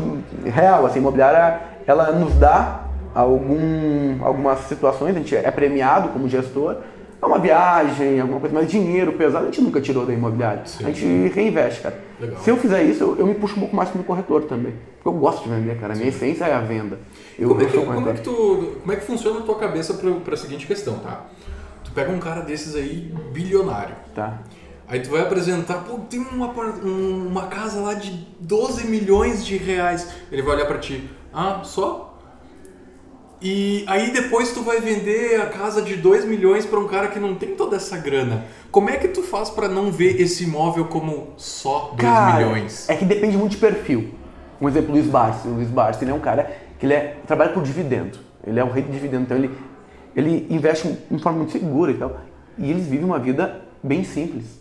real, assim, imobiliária, ela nos dá algum, algumas situações, a gente é premiado como gestor, é uma viagem, alguma coisa, mas dinheiro pesado a gente nunca tirou da imobiliária. Sim. A gente reinveste, cara. Legal. Se eu fizer isso, eu, eu me puxo um pouco mais como corretor também. Porque eu gosto de vender, cara. A minha essência é a venda. Eu, Como é, que, como, é que tu, como é que funciona a tua cabeça pra, pra seguinte questão, tá? Tu pega um cara desses aí, bilionário. Tá. Aí tu vai apresentar, pô, tem uma, um- uma casa lá de 12 milhões de reais. Ele vai olhar pra ti, ah, só? E aí depois tu vai vender a casa de 2 milhões pra um cara que não tem toda essa grana. Como é que tu faz pra não ver esse imóvel como só 2 Cara, milhões? É que depende muito de perfil. Um exemplo, o Luiz Barsi. O Luiz Barsi ele é um cara que ele é, trabalha por dividendo. Ele é o rei do dividendo. Então ele, ele investe de forma muito segura e tal. E eles vivem uma vida bem simples.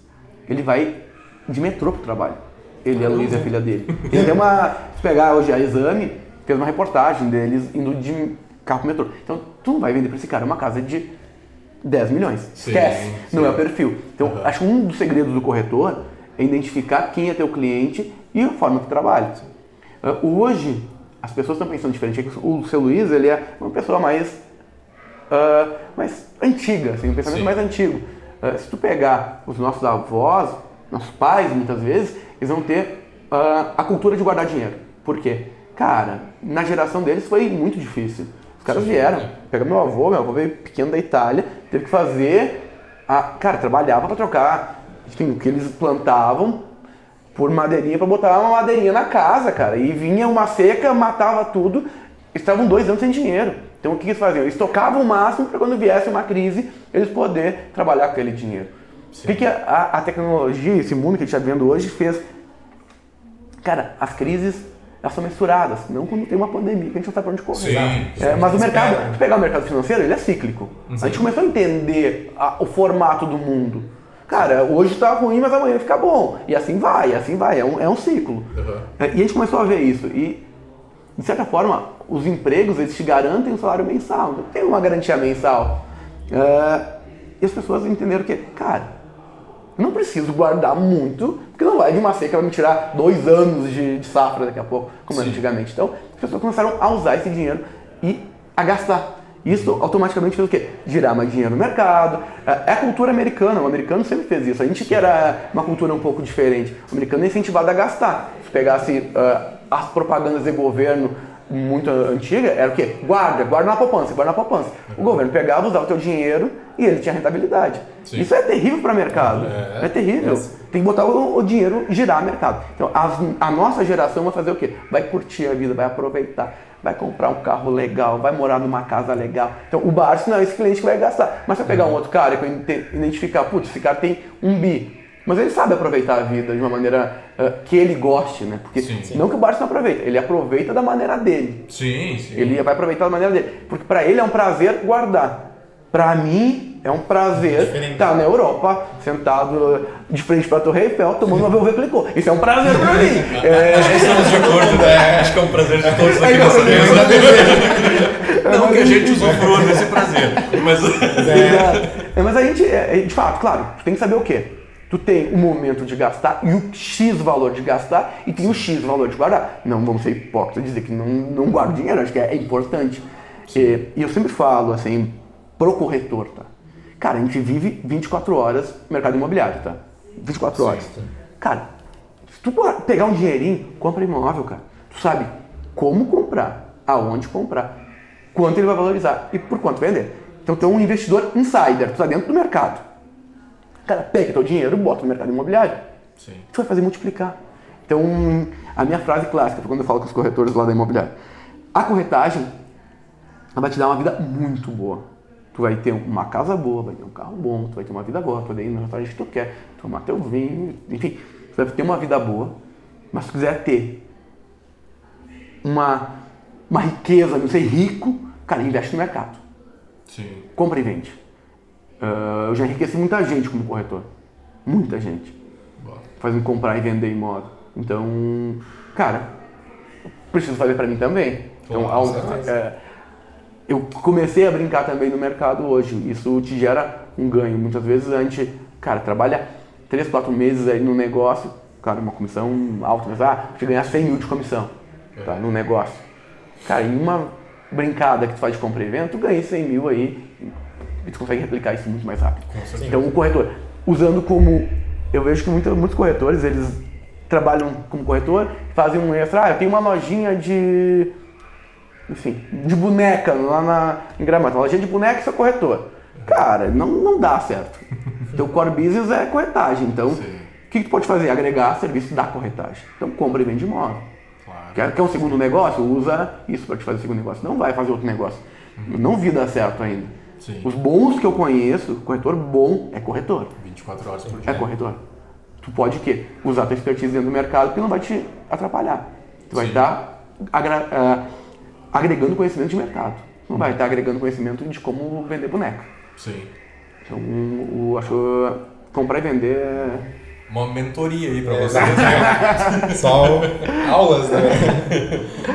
Ele vai de metrô pro trabalho. Ele e a Luísa, a filha dele. Ele tem uma. Se pegar hoje a exame, fez uma reportagem deles indo de carro pro metrô. Então tu não vai vender para esse cara uma casa de 10 milhões. Sim, Esquece, sim. não é o perfil. Então, Uhum. acho que um dos segredos do corretor é identificar quem é teu cliente e a forma que trabalha. Uh, hoje, as pessoas estão pensando diferente. É O seu Luiz, ele é uma pessoa mais, uh, mais antiga, assim, um pensamento Sim. mais antigo. Uh, se tu pegar os nossos avós, nossos pais, muitas vezes, eles vão ter a cultura de guardar dinheiro. Por quê? Cara, na geração deles foi muito difícil. Os caras Sim, vieram. Pega meu avô, meu avô veio pequeno da Itália, teve que fazer. A, cara, trabalhava para trocar enfim, o que eles plantavam por madeirinha para botar uma madeirinha na casa, cara. E vinha uma seca, matava tudo. Estavam dois anos sem dinheiro. Então o que eles faziam? Eles tocavam o máximo para quando viesse uma crise, eles poder trabalhar com aquele dinheiro. O que, que a, a tecnologia, esse mundo que a gente está vivendo hoje, fez? Cara, as crises elas são misturadas, não quando tem uma pandemia que a gente não sabe pra onde correr. Sim, É, mas o mercado, Espera. se pegar o mercado financeiro, ele é cíclico. A gente começou a entender a- o formato do mundo. Cara, hoje tá ruim, mas amanhã fica bom. E assim vai, assim vai, é um, é um ciclo. Uhum. É, E a gente começou a ver isso. E, de certa forma, os empregos, eles te garantem um salário mensal. Tem uma garantia mensal. É, e as pessoas entenderam que, cara, eu não preciso guardar muito, porque não vai de uma seca vai me tirar dois anos de, de safra daqui a pouco, como Sim. antigamente. Então, as pessoas começaram a usar esse dinheiro e a gastar. Isso automaticamente fez o quê? Girar mais dinheiro no mercado. É é a cultura americana, o americano sempre fez isso. A gente que era uma cultura um pouco diferente. O americano é incentivado a gastar. Se pegasse ah, as propagandas de governo muito antiga, era o quê? Guarda, guarda na poupança, guarda na poupança. O governo pegava, usava o teu dinheiro e ele tinha rentabilidade. Sim. Isso é terrível para o mercado. É. É, terrível. Tem que botar o, o dinheiro girar mercado. Então, as- a nossa geração vai fazer o quê? Vai curtir a vida, vai aproveitar, vai comprar um carro legal, vai morar numa casa legal. Então, o Barça não é esse cliente que vai gastar. Mas se eu pegar um outro cara e identificar, putz, esse cara tem um bi, mas ele sabe aproveitar a vida de uma maneira eh, que ele goste, né? Porque Sim, sim. não que o Barça não aproveita, ele aproveita da maneira dele. Sim, sim. Ele vai aproveitar da maneira dele. Porque para ele é um prazer guardar. Para mim é um prazer Diferente. estar na Europa, sentado de frente para a Torre Eiffel, tomando uma VV Clicô. Isso é um prazer para mim. É, Estamos de acordo, né? Acho que é um prazer de todos aqui nessa mesa. Não que a gente usufrua desse prazer, mas... É, mas a gente, é, é, de fato, claro, tu tem que saber o quê? Tu tem o momento de gastar e o X valor de gastar e tem o X valor de guardar. Não vamos ser hipócritas dizer que não, não guardo dinheiro, acho que é, é importante. E, e eu sempre falo, assim, pro corretor, tá? Cara, a gente vive 24 horas no mercado imobiliário, tá? 24 horas. Cara, se tu pegar um dinheirinho, compra imóvel, cara. Tu sabe como comprar, aonde comprar, quanto ele vai valorizar e por quanto vender. Então tu é um investidor insider, tu tá dentro do mercado. Cara, pega teu dinheiro, bota no mercado imobiliário. Sim. Tu vai fazer multiplicar. Então, a minha frase clássica, quando eu falo com os corretores lá da imobiliária, a corretagem vai te dar uma vida muito boa. Tu vai ter uma casa boa, vai ter um carro bom, tu vai ter uma vida boa, tu vai ir no restaurante que tu quer, tomar teu vinho, enfim, tu vai ter uma vida boa. Mas se tu quiser ter uma, uma riqueza, não ser rico, cara, investe no mercado Sim. compra e vende. Ah, eu já enriqueci muita gente como corretor. Muita gente. Boa. Fazendo comprar e vender imóvel. Então, cara, preciso fazer para mim também. Então, ao- é, eu comecei a brincar também no mercado hoje. Isso te gera um ganho. Muitas vezes a gente, cara, trabalha 3, 4 meses aí no negócio, cara, uma comissão alta, mas ah, te ganhar 100 mil de comissão tá, no negócio. Cara, em uma brincada que tu faz de compra e venda, tu ganha 100 mil aí e tu consegue replicar isso muito mais rápido. Então, o corretor, usando como. Eu vejo que muita- muitos corretores, eles trabalham como corretor, fazem um extra. Ah, eu tenho uma lojinha de. Enfim, de boneca lá na, em Gramado. Lojinha de boneca e sou corretor. Cara, não, não dá certo. Teu core business é corretagem. Então, o que, que tu pode fazer? Agregar serviço da corretagem. Então, compra e vende imóvel. Claro. Quer, quer um segundo negócio? Usa isso para te fazer segundo negócio. Não vai fazer outro negócio. Não vi dar certo ainda. Sim. Os bons que eu conheço, corretor bom é corretor. 24 horas por dia. É corretor. Tu pode o quê? Usar tua expertise dentro do mercado que não vai te atrapalhar. Tu vai Sim. agra- ah, agregando conhecimento de mercado. Não vai estar agregando conhecimento de como vender boneca. Sim. Então, o, acho comprar e vender é, Uma mentoria aí pra É, vocês. exato. Só aulas, né?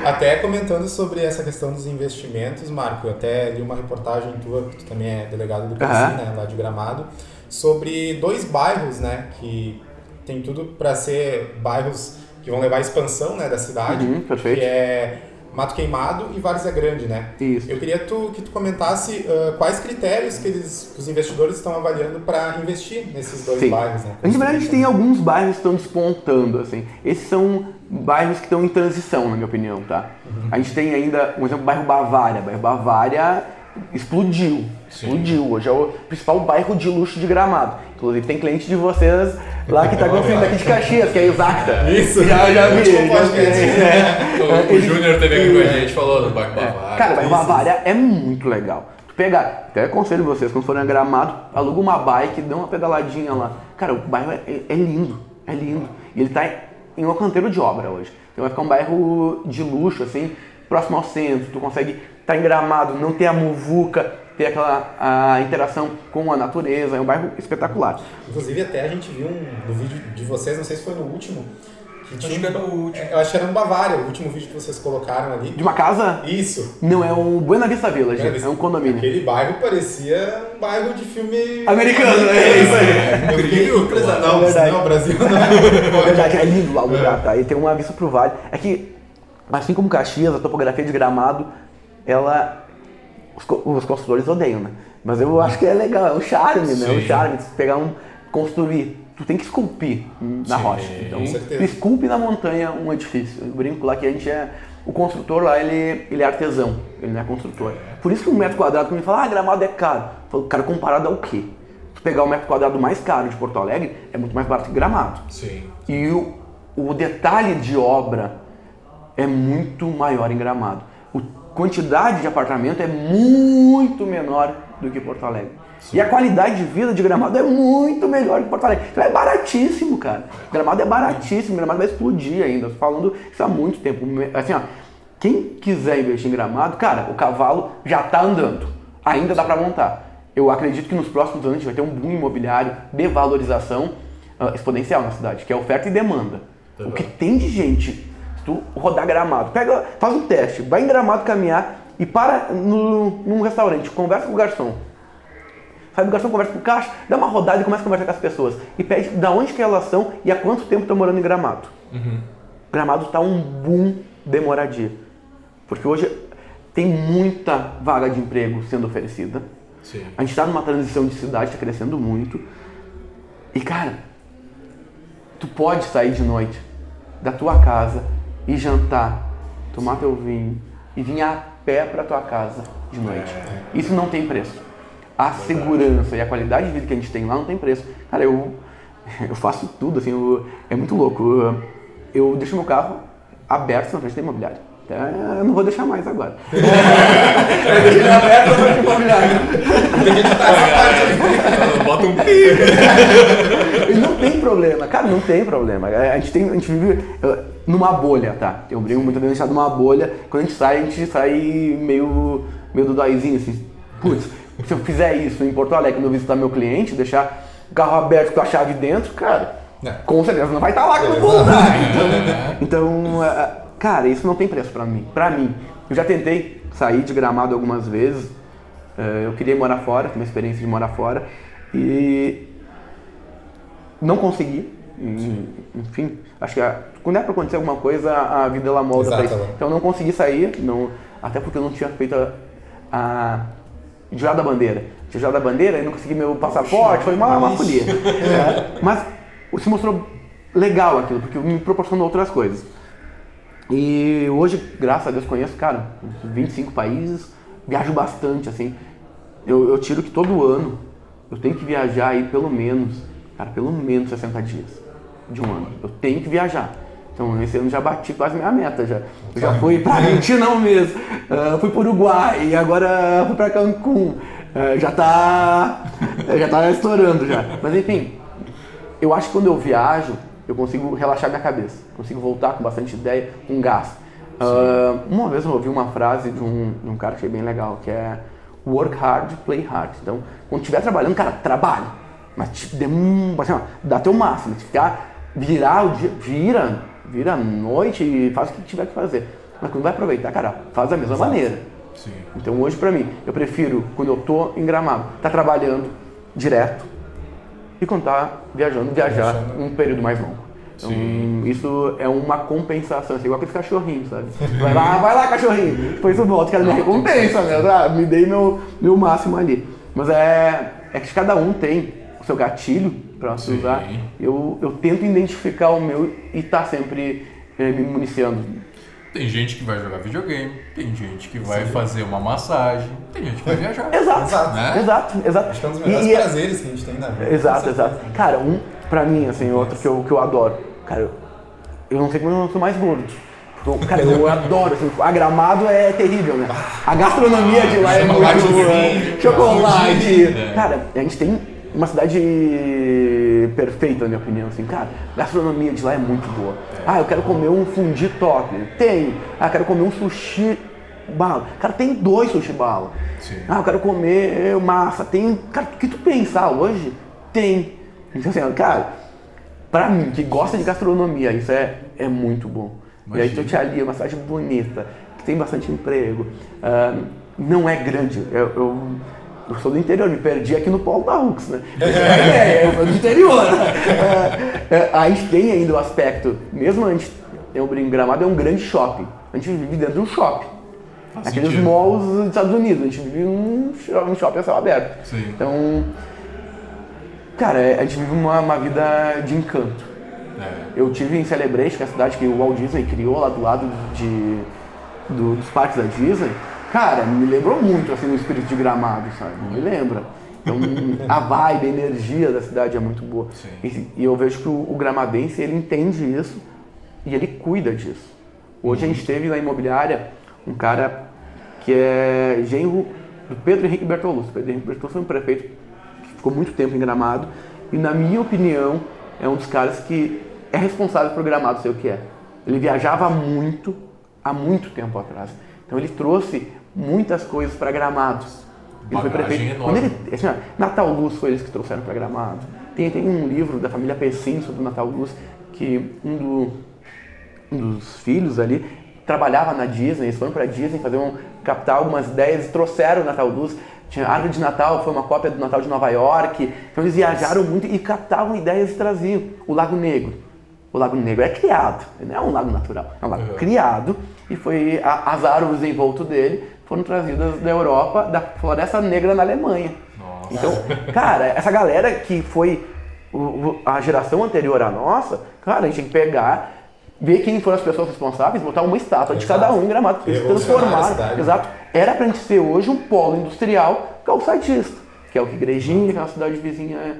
Até comentando sobre essa questão dos investimentos, Marco, eu até li uma reportagem tua, que tu também é delegado do CACI, Aham. né, lá de Gramado, sobre dois bairros, né, que tem tudo para ser bairros que vão levar à expansão, né, da cidade, Uhum, perfeito. que é Mato Queimado e Várzea Grande, né? Isso. Eu queria tu, que tu comentasse ah, quais critérios que eles, que os investidores estão avaliando para investir nesses dois Sim. bairros, né? A gente, na verdade, tem alguns bairros que estão despontando, assim. Esses são bairros que estão em transição, na minha opinião, tá? A gente tem ainda, um exemplo, o bairro Bavária. O bairro Bavária explodiu. Sim. Explodiu. Hoje é o principal bairro de luxo de Gramado. Inclusive, tem cliente de vocês lá que tá construindo daqui de Caxias, que é Exacta. Isso. Já, já vi. Já vi. podcast. É. O, o Júnior teve aqui com a gente falou do Bairro Bavária. Cara, Isso. Bavária é muito legal. Tu pegar, até aconselho vocês, quando forem a Gramado, aluga uma bike, dê uma pedaladinha lá. Cara, o bairro é, é lindo, é lindo. E ele tá em um canteiro de obra hoje. Então vai ficar um bairro de luxo, assim, próximo ao centro. Tu consegue estar em Gramado, não ter a muvuca, ter aquela a interação com a natureza. É um bairro espetacular. Inclusive, até a gente viu um, no vídeo de vocês, não sei se foi no último, que Acho tinha que é um- no último. Eu acho que era no Bavária, o último vídeo que vocês colocaram ali. De uma casa, Isso. não, é um Buena Vista Village, é um condomínio. Aquele bairro parecia um bairro de filme... Americano, é isso aí. Eu fiquei. Não, É verdade. não, Brasil É não. verdade, é lindo lá o lugar, tá? E tem uma vista pro vale. É que, assim como Caxias, a topografia de Gramado, ela. Os, os construtores odeiam, né? Mas eu acho que é legal, é um charme, né? É um Sim. charme. Se pegar um. construir. Tu tem que esculpir na Sim, rocha. Então, tu esculpe na montanha um edifício. Eu brinco lá que a gente é. O construtor lá, ele, ele é artesão, ele não é construtor. Por isso que um metro quadrado, quando me fala, ah, gramado é caro. Eu falo, cara, comparado ao quê? Tu pegar o metro quadrado mais caro de Porto Alegre, é muito mais barato que gramado. Sim. E o, o detalhe de obra é muito maior em Gramado. Quantidade de apartamento é muito menor do que Porto Alegre. E a qualidade de vida de Gramado é muito melhor que Porto Alegre. Então é baratíssimo, cara. Gramado é baratíssimo, Gramado vai explodir ainda. Falando isso há muito tempo. Assim, ó, quem quiser investir em Gramado, cara, o cavalo já tá andando. Ainda dá para montar. Eu acredito que nos próximos anos a gente vai ter um boom imobiliário de valorização ah, exponencial na cidade, que é oferta e demanda. O que tem de gente, tu rodar gramado, pega, faz um teste, vai em gramado caminhar e para no, num restaurante, conversa com o garçom. Sabe, o garçom conversa com o caixa, dá uma rodada e começa a conversar com as pessoas. E pede da onde que elas são e há quanto tempo estão morando em Gramado. Gramado está um boom de moradia. Porque hoje tem muita vaga de emprego sendo oferecida. Sim. A gente está numa transição de cidade, está crescendo muito. E cara, tu pode sair de noite da tua casa e jantar, tomar teu vinho e vir a pé para tua casa de noite. Isso não tem preço. A segurança e a qualidade de vida que a gente tem lá não tem preço. Cara, eu, eu faço tudo, assim, eu- é muito louco. Eu, eu deixo meu carro aberto na frente da imobiliária. Até Eu não vou deixar mais agora. eu deixo ele aberto na frente da imobiliária. Bota um pi. Não tem problema, cara, não tem problema. A gente, tem, a gente vive numa bolha, tá? Eu brinco muito bem deixar numa bolha. Quando a gente sai, a gente sai meio, meio do dóizinho, assim. Putz, se eu fizer isso em Porto Alegre, quando eu visitar meu cliente, deixar o carro aberto com a chave dentro, cara, É. com certeza não vai estar lá quando eu voltar. Então, então cara, isso não tem preço pra mim. Pra mim, eu já tentei sair de gramado algumas vezes. eh, Eu queria morar fora, ter uma experiência de morar fora. E não consegui. Enfim, acho que a- quando é pra acontecer alguma coisa, a vida ela molda Exato, pra isso. Então eu não consegui sair, não, até porque eu não tinha feito a, a da Bandeira. Tinha Jurada da Bandeira e não consegui meu passaporte, foi uma, uma folia. É, mas se mostrou legal aquilo, porque me proporcionou outras coisas. E hoje, graças a Deus, conheço, cara, 25 países, viajo bastante, assim. Eu, eu tiro que todo ano eu tenho que viajar aí pelo menos, cara, pelo menos 60 dias de um ano. Eu tenho que viajar. Então, esse ano já bati quase minha meta já. Eu já fui pra Argentina um mês, ah, fui pro Uruguai, e agora fui pra Cancún. Ah, já tá. já tá estourando já. Mas enfim, eu acho que quando eu viajo, eu consigo relaxar minha cabeça. Consigo voltar com bastante ideia, com gás. Ah, uma vez eu ouvi uma frase de um, de um cara que achei bem legal, que é work hard, play hard. Então, quando estiver trabalhando, cara, trabalhe. Mas te dê um, assim, ó, dá teu máximo. Se ficar, virar o dia, vira, vira a noite e faz o que tiver que fazer. Mas quando vai aproveitar, cara, faz da mesma maneira. Sim. Então hoje pra mim, eu prefiro quando eu tô em Gramado, tá trabalhando direto e quando tá viajando, viajar Viajando. um período mais longo. Então Sim. isso é uma compensação, assim, igual aqueles cachorrinhos, sabe? Vai lá, vai lá cachorrinho, depois eu volto, quero minha recompensa, né? Ah, me dei meu, meu máximo ali. Mas é, é que cada um tem o seu gatilho pra se Sim. usar. Eu, eu tento identificar o meu e tá sempre eh, me municiando. Tem gente que vai jogar videogame, tem gente que vai fazer uma massagem, tem gente que vai viajar. Exato, Exato. Né? exato, exato. Acho que é um dos melhores e é- prazeres que a gente tem na vida. Exato, exato. Cara, um, pra mim, assim, outro que eu, que eu adoro. Cara, eu, não sei como eu sou mais gordo. Cara, eu adoro, assim, a gramado é terrível, né? A gastronomia de lá é muito boa. Chocolate. É. Cara, a gente tem uma cidade perfeita, na minha opinião, assim, cara, a gastronomia de lá é muito boa. Ah, eu quero comer um fundi top. Tem. Ah, eu quero comer um sushi bala. Cara, tem dois sushi bala. Sim. Ah, eu quero comer massa. Tem. Cara, o que tu pensar hoje, tem. Então, assim, cara, pra mim, que gosta de gastronomia, isso é, é muito bom. E aí, Imagina. Tutiali é uma cidade bonita, que tem bastante emprego. Ah, não é grande. Eu, eu, eu sou do interior, me perdi aqui no Polo da Rux, né? É, eu sou do interior. É, é, a gente tem ainda o aspecto, mesmo a gente tem o Brinco Gramado, é um grande shopping. A gente vive dentro de um shopping. Faz Aqueles sentido. malls dos Estados Unidos, a gente vive num um shopping a céu aberto. Sim. Então, cara, é- a gente vive uma, uma vida de encanto. É. Eu tive em Celebration, que é a cidade que o Walt Disney criou lá do lado de, do- dos parques da Disney. Cara, me lembrou muito assim o espírito de gramado, sabe? Me lembra. Então, a vibe, a energia da cidade é muito boa. E, e eu vejo que o, o gramadense ele entende isso e ele cuida disso. Hoje a gente teve na imobiliária um cara que é genro do Pedro Henrique Bertolucci. Pedro Henrique Bertolucci foi um prefeito que ficou muito tempo em Gramado e, na minha opinião, é um dos caras que é responsável por Gramado ser o que é. Ele viajava muito, há muito tempo atrás. Então ele trouxe muitas coisas para Gramado. Ele foi prefeito. enorme. Quando ele, assim, ó, Natal Luz foi eles que trouxeram para Gramado. Tem, tem um livro da família Pessim sobre o Natal Luz que um, do, um dos filhos ali trabalhava na Disney, eles foram pra Disney fazer um, captar algumas ideias e trouxeram o Natal Luz. Tinha a Árvore de Natal, foi uma cópia do Natal de Nova York. Então eles viajaram muito e captavam ideias e traziam. O Lago Negro. O Lago Negro é criado, não é um lago natural, é um lago Uhum. criado e foi a- as árvores em volta dele foram trazidas da Europa, da Floresta Negra na Alemanha. Nossa. Então, cara, essa galera que foi a geração anterior à nossa, cara, a gente tem que pegar, ver quem foram as pessoas responsáveis, botar uma estátua de Exato. cada um em gramado, porque a transformaram. cidade. Exato. Era pra gente ser hoje um polo industrial calçadista, que é o que Igrejinha, que é uma cidade vizinha, é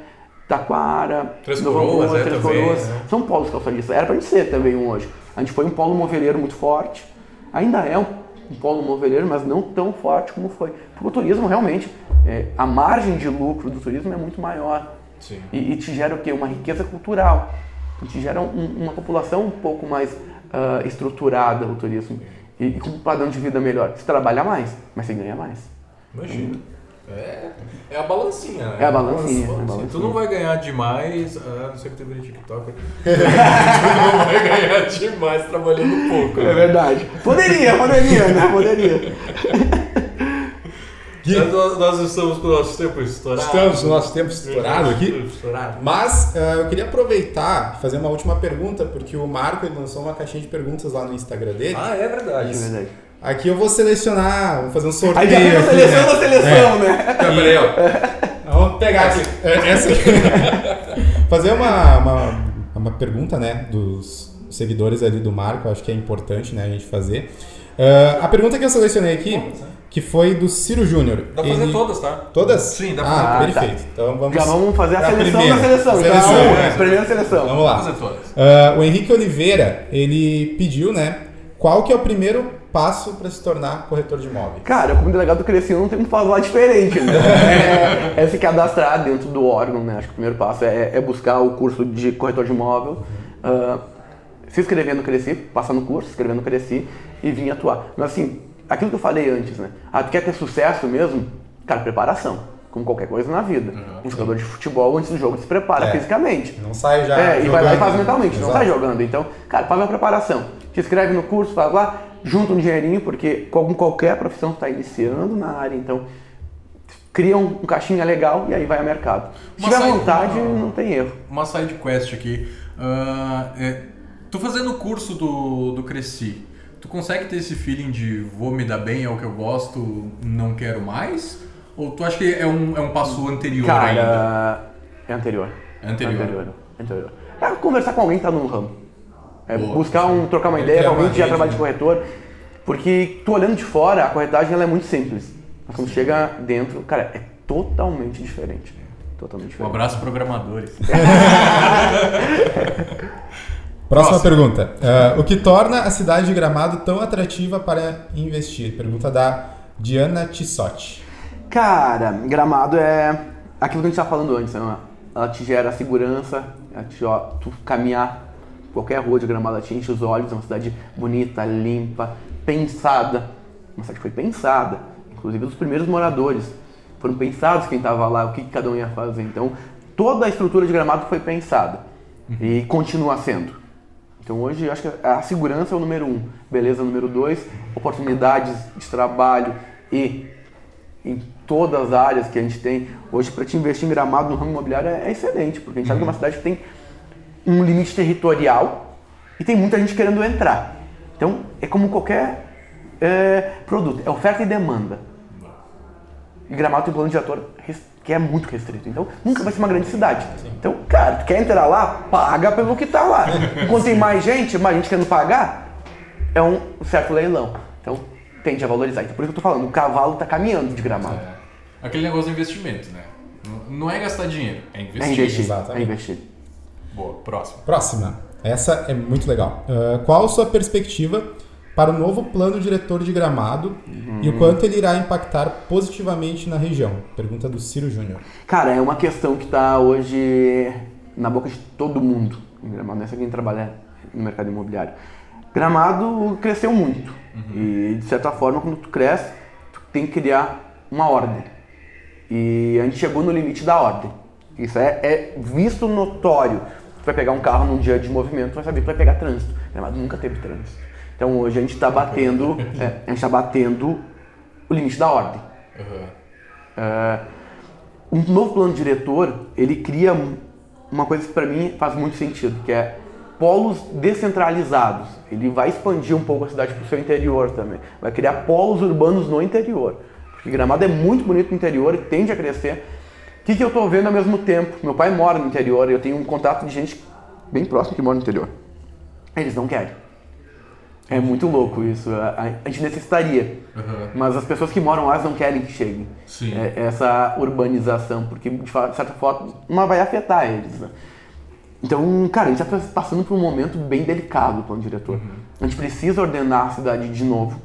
Taquara, Três Coroas, é, Três também, Coroas. né? São polos calçadistas. Era pra gente ser também um hoje. A gente foi um polo moveleiro muito forte. Ainda é um, um polo moveleiro, mas não tão forte como foi. Porque o turismo realmente, é, a margem de lucro do turismo é muito maior. Sim. E, e te gera o quê? Uma riqueza cultural. E te gera um- uma população um pouco mais ah, estruturada o turismo. E, e com um padrão de vida melhor. Você trabalha mais, mas você ganha mais. Imagina. É, é a balancinha, né? É a balancinha, é a Tu balancinha. não vai ganhar demais, a não ser que tu vire TikTok. tu não vai ganhar demais trabalhando pouco. É né? verdade. Poderia, poderia, né? Poderia. Mas nós, nós estamos com o nosso tempo estourado. Estamos no nosso tempo estourado aqui. Estourado. Mas eh, eu queria aproveitar e fazer uma última pergunta, porque o Marco ele lançou uma caixinha de perguntas lá no Instagram dele. Ah, é verdade. É verdade. Aqui eu vou selecionar, vou fazer um sorteio. Aí já vem a aqui, seleção né? da seleção, né? Tá, peraí, ó. Vamos pegar aqui. É, Essa aqui. Fazer uma, uma, uma pergunta, né, dos seguidores ali do Marco, acho que é importante, né, a gente fazer. Ah, a pergunta que eu selecionei aqui, que foi do Ciro Júnior. Dá pra fazer Ele- todas, tá? Todas? Sim, dá pra Ah, fazer todas. perfeito. Então vamos... Já vamos fazer a pra seleção primeira. da seleção. Seleção, então, é. primeira seleção. Vamos lá. pra fazer todas. Ah, o Henrique Oliveira, ele pediu, né, qual que é o primeiro passo para se tornar corretor de imóveis? Cara, como delegado do não tem que falar diferente, né? É, é se cadastrar dentro do órgão, né? Acho que o primeiro passo é, é buscar o curso de corretor de imóvel, ah, se inscrever no Cresci, passar no curso, se inscrever no Cresci e vir atuar. Mas assim, aquilo que eu falei antes, né? Ah, tu quer ter sucesso mesmo? Cara, preparação. como qualquer coisa na vida. Uhum. Um jogador de futebol, antes do jogo, se prepara É. fisicamente. Não sai já. É, e vai lá e jogando. faz mentalmente, não Exato. sai jogando. Então, cara, faz uma preparação. Te inscreve no curso, faz lá, junta um dinheirinho, porque como qualquer profissão está iniciando na área, então cria um, um caixinha legal e aí vai ao mercado. Se Uma tiver saída- vontade, não tem erro. Uma side quest aqui. Ah, é, tu fazendo o curso do, do Cresci, tu consegue ter esse feeling de vou me dar bem, é o que eu gosto, não quero mais? Ou tu acha que é um, é um passo anterior ainda? Cara, é anterior. É anterior. anterior. anterior. É conversar com alguém que tá no ramo. É Boa, buscar um, trocar uma É ideia com alguém uma que já trabalha de né? corretor. Porque tu olhando de fora, a corretagem ela é muito simples. Mas quando chega dentro, cara, é totalmente diferente. Totalmente Um diferente. abraço, programadores. Próxima Próximo. pergunta. Ah, o que torna a cidade de Gramado tão atrativa para investir? Pergunta da Diana Tissotti. Cara, gramado é aquilo que a gente estava falando antes, né? Ela te gera segurança, ela te, ó, tu caminhar qualquer rua de gramado, te enche os olhos, é uma cidade bonita, limpa, pensada. Uma cidade que foi pensada, inclusive os primeiros moradores. Foram pensados quem estava lá, o que cada um ia fazer. Então, toda a estrutura de gramado foi pensada e continua sendo. Então hoje acho que a segurança é o número um, beleza é o número dois, oportunidades de trabalho e em todas as áreas que a gente tem. Hoje para te investir em gramado no ramo imobiliário é, é excelente, porque a gente sabe que é uma cidade que tem um limite territorial e tem muita gente querendo entrar. Então é como qualquer é, produto, é oferta e demanda. E Gramado tem um plano diretor res- que é muito restrito. Então, nunca vai ser uma grande cidade. Então, cara, tu quer entrar lá, paga pelo que tá lá. Quando tem mais gente, mais gente querendo pagar, é um certo leilão. Então, tende a valorizar. Então, por isso que eu tô falando, o cavalo tá caminhando de Gramado. É. Aquele negócio do investimento, né? Não- é gastar dinheiro, é É investir. investir. É investir. Boa, próximo. Próxima. Essa é muito legal. Ah, qual a sua perspectiva para o novo plano diretor de Gramado e o quanto ele irá impactar positivamente na região? Pergunta do Ciro Júnior. Cara, é uma questão que está hoje na boca de todo mundo em Gramado, não é só quem trabalha no mercado imobiliário. Gramado cresceu muito e, de certa forma, quando tu cresce, tu tem que criar uma ordem. E a gente chegou no limite da ordem. Isso é, é visto notório. Tu vai pegar um carro num dia de movimento, tu vai saber que vai pegar trânsito. Gramado nunca teve trânsito. Então hoje a gente está batendo, é, a gente está batendo o limite da ordem. É, um novo plano diretor, ele cria um- uma coisa que para mim faz muito sentido, que é polos descentralizados. Ele vai expandir um pouco a cidade para o seu interior também. Vai criar polos urbanos no interior. Porque Gramado é muito bonito no interior e tende a crescer. O que, que eu estou vendo ao mesmo tempo? Meu pai mora no interior e eu tenho um contato de gente bem próximo que mora no interior. Eles não querem. É muito louco isso. A, a gente necessitaria. Aham. Mas as pessoas que moram lá não querem que chegue. Sim. É, essa urbanização, porque de certa forma vai afetar eles. né? Então, cara, a gente está passando por um momento bem delicado do plano diretor. A gente precisa ordenar a cidade de novo.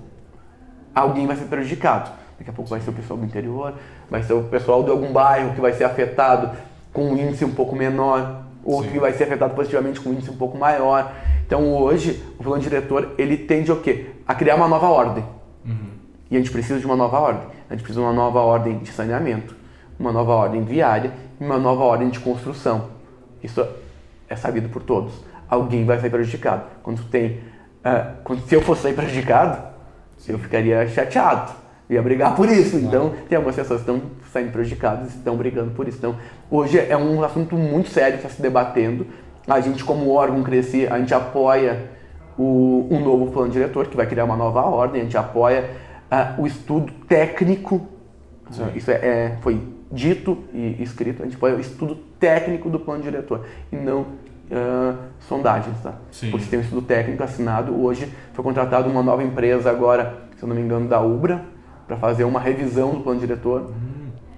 Alguém vai ser prejudicado. Daqui a pouco vai ser o pessoal do interior, vai ser o pessoal de algum bairro que vai ser afetado com um índice um pouco menor, outro Sim. que vai ser afetado positivamente com um índice um pouco maior. Então, hoje, o plano diretor, ele tende o quê? A criar uma nova ordem. E a gente precisa de uma nova ordem. A gente precisa de uma nova ordem de saneamento, uma nova ordem viária e uma nova ordem de construção. Isso é sabido por todos. Alguém vai sair prejudicado. Quando tem, ah, quando, se eu fosse sair prejudicado, eu ficaria chateado. Ia brigar por isso. Então, tem algumas pessoas que estão saindo prejudicadas e estão brigando por isso. Então, hoje é um assunto muito sério que está se debatendo. A gente, como órgão Cresci, a gente apoia o, um novo plano diretor, que vai criar uma nova ordem, a gente apoia ah, o estudo técnico, ah, isso é, é- foi dito e escrito, a gente apoia o estudo técnico do plano diretor e não ah, sondagens, tá? Sim. Porque tem um estudo técnico assinado, hoje foi contratada uma nova empresa agora, se eu não me engano, da Ubra, para fazer uma revisão do plano diretor.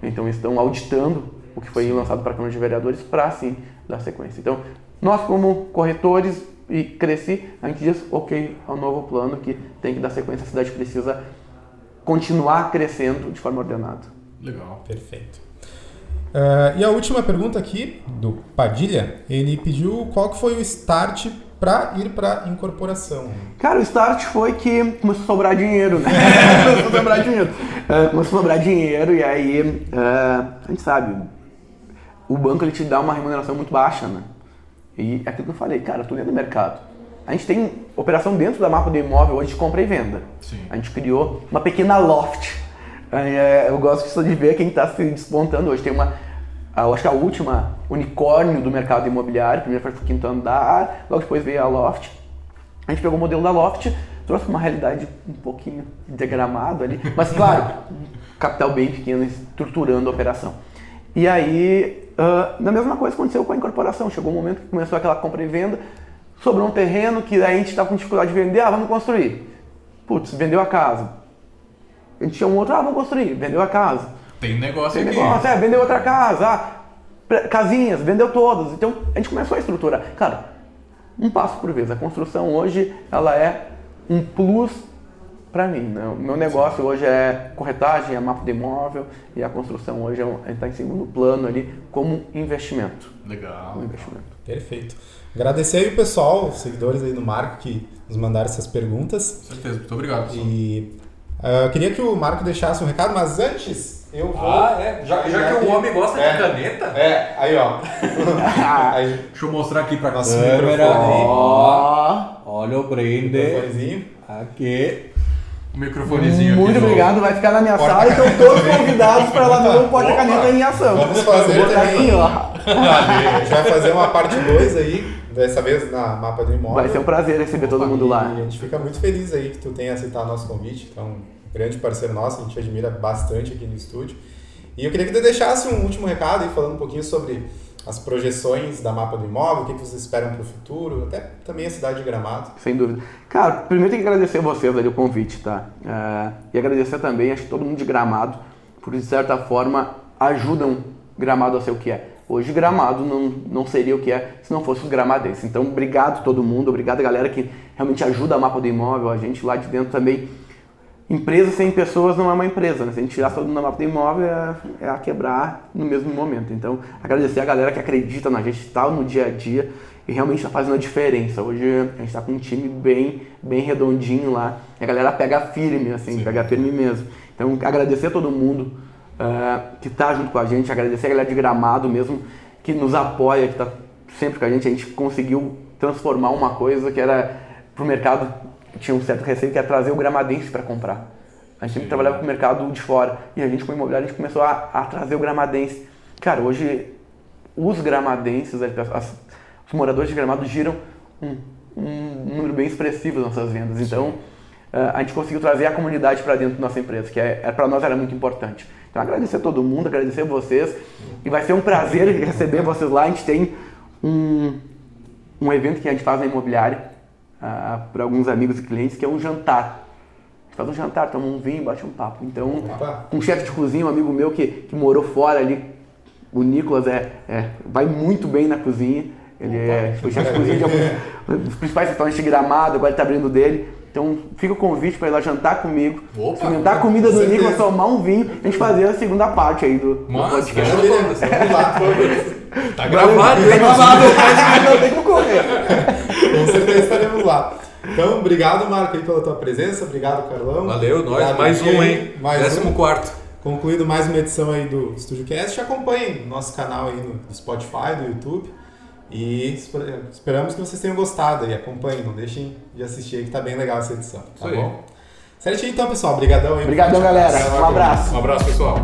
Então estão auditando o que foi lançado para a Câmara de Vereadores para assim dar sequência. Então, nós como corretores e cresci, a gente diz ok ao novo plano que tem que dar sequência, a cidade precisa continuar crescendo de forma ordenada. Legal. Perfeito. Ah, e a última pergunta aqui, do Padilha, ele pediu qual que foi o start para ir para incorporação? Cara, o start foi que começou a sobrar dinheiro, né? começou a sobrar dinheiro. Uh, começou a sobrar dinheiro e aí, uh, a gente sabe, o banco ele te dá uma remuneração muito baixa, né? E é aquilo que eu falei, cara, tu dentro do mercado. A gente tem operação dentro da mapa do imóvel hoje de compra e venda. Sim. A gente criou uma pequena loft. Eu gosto só de ver quem está se despontando hoje. Tem uma, eu acho que a última unicórnio do mercado imobiliário, primeiro foi o quinto andar, logo depois veio a loft. A gente pegou o modelo da loft, trouxe uma realidade um pouquinho degramado ali, mas claro, capital bem pequeno, estruturando a operação. E aí, uh, a mesma coisa aconteceu com a incorporação. Chegou um momento que começou aquela compra e venda, sobrou um terreno que a gente estava com dificuldade de vender, ah, vamos construir. Putz, vendeu a casa. A gente tinha um outro, ah, vamos construir, vendeu a casa. Tem negócio Tem aqui. negócio, é, vendeu outra casa, ah, casinhas, vendeu todas. Então a gente começou a estruturar. Cara, um passo por vez. A construção hoje, ela é um plus para mim. Né? O meu negócio hoje é corretagem, é mapa de imóvel e a construção hoje está em segundo plano ali como investimento. Legal. Um investimento. Perfeito. Agradecer aí o pessoal, os seguidores aí do Marco que nos mandaram essas perguntas. Com certeza, muito obrigado. pessoal. E uh, eu queria que o Marco deixasse um recado, mas antes eu vou. Ah, é? Já, já que o homem gosta É. de caneta, É, aí ó. aí, deixa eu mostrar aqui pra Nosso câmera. microfone aí. Ó, olha o brinde. microfonezinho. Aqui. O microfonezinho aqui. Muito do- obrigado, vai ficar na minha Porta- sala, então todos convidados para lá ver o Opa. porta-caneta em ação. Vamos fazer também. aqui, ó. A gente vai fazer uma parte 2 aí, dessa vez na mapa do imóvel. Vai ser um prazer receber todo mundo lá. E a gente fica muito feliz aí que tu tenha aceitado nosso convite. Então, grande parceiro nosso, a gente admira bastante aqui no estúdio. E eu queria que tu deixasse um último recado aí, falando um pouquinho sobre as projeções da mapa do imóvel, o que, que vocês esperam para o futuro, até também a cidade de Gramado. Sem dúvida. Cara, primeiro tem que agradecer a vocês ali o convite, tá? É, e agradecer também, acho que todo mundo de Gramado, por de certa forma ajudam Gramado a ser o que é. Hoje Gramado não, não seria o que é se não fosse os gramadenses. Então, obrigado todo mundo, obrigado a galera que realmente ajuda a mapa do imóvel, a gente lá de dentro também. Empresa sem pessoas não é uma empresa, né? Se a gente tirar todo mundo na mapa do imóvel, é, é a quebrar no mesmo momento. Então, agradecer a galera que acredita na gente, está no dia a dia e realmente está fazendo a diferença. Hoje a gente está com um time bem, bem redondinho lá. A galera pega firme, assim, Sim. pega firme mesmo. Então, agradecer a todo mundo ah, que está junto com a gente, agradecer a galera de Gramado mesmo, que nos apoia, que está sempre com a gente. A gente conseguiu transformar uma coisa que era para o mercado, tinha um certo receio, que era trazer o gramadense para comprar. A gente sempre trabalhava com o mercado de fora. E a gente, com o imobiliário, a gente começou a, a trazer o gramadense. Cara, hoje, os gramadenses, as, os moradores de Gramado giram um, um número bem expressivo nas nossas vendas. Então, eh, a gente conseguiu trazer a comunidade para dentro da nossa empresa, que é, é, para nós era muito importante. Então, agradecer a todo mundo, agradecer a vocês. E vai ser um prazer receber vocês lá. A gente tem um, um evento que a gente faz na imobiliária para alguns amigos e clientes, que é um jantar. A gente faz um jantar, toma um vinho, bate um papo. Então, Opa. um chefe de cozinha, um amigo meu que, que morou fora ali, o Nicolas, é, é, vai muito bem na cozinha. Ele é, foi chefe de cozinha de alguns dos principais restaurantes de gramado, agora ele está abrindo dele. Então fica o convite para ir lá jantar comigo, Opa, experimentar a comida com do. Nicolas, tomar um vinho, a gente fazer a segunda parte aí do, do podcast. Tá gravado, Tá hein? gravado, mas não tem como correr. Com certeza estaremos lá. Então, obrigado, Marco, aí, pela tua presença. Obrigado, Carlão. Valeu, nós. Obrigado, Mais um, hein? Mais Décimo um. quarto. Concluído mais uma edição aí do Estúdio Cast. Acompanhem o nosso canal aí no Spotify, do YouTube. E esper- esperamos que vocês tenham gostado aí. Acompanhem, não deixem de assistir aí que tá bem legal essa edição. Tá Isso aí. bom? Certinho então, pessoal. Obrigadão aí. Obrigadão, galera. Um abraço. Um abraço, pessoal.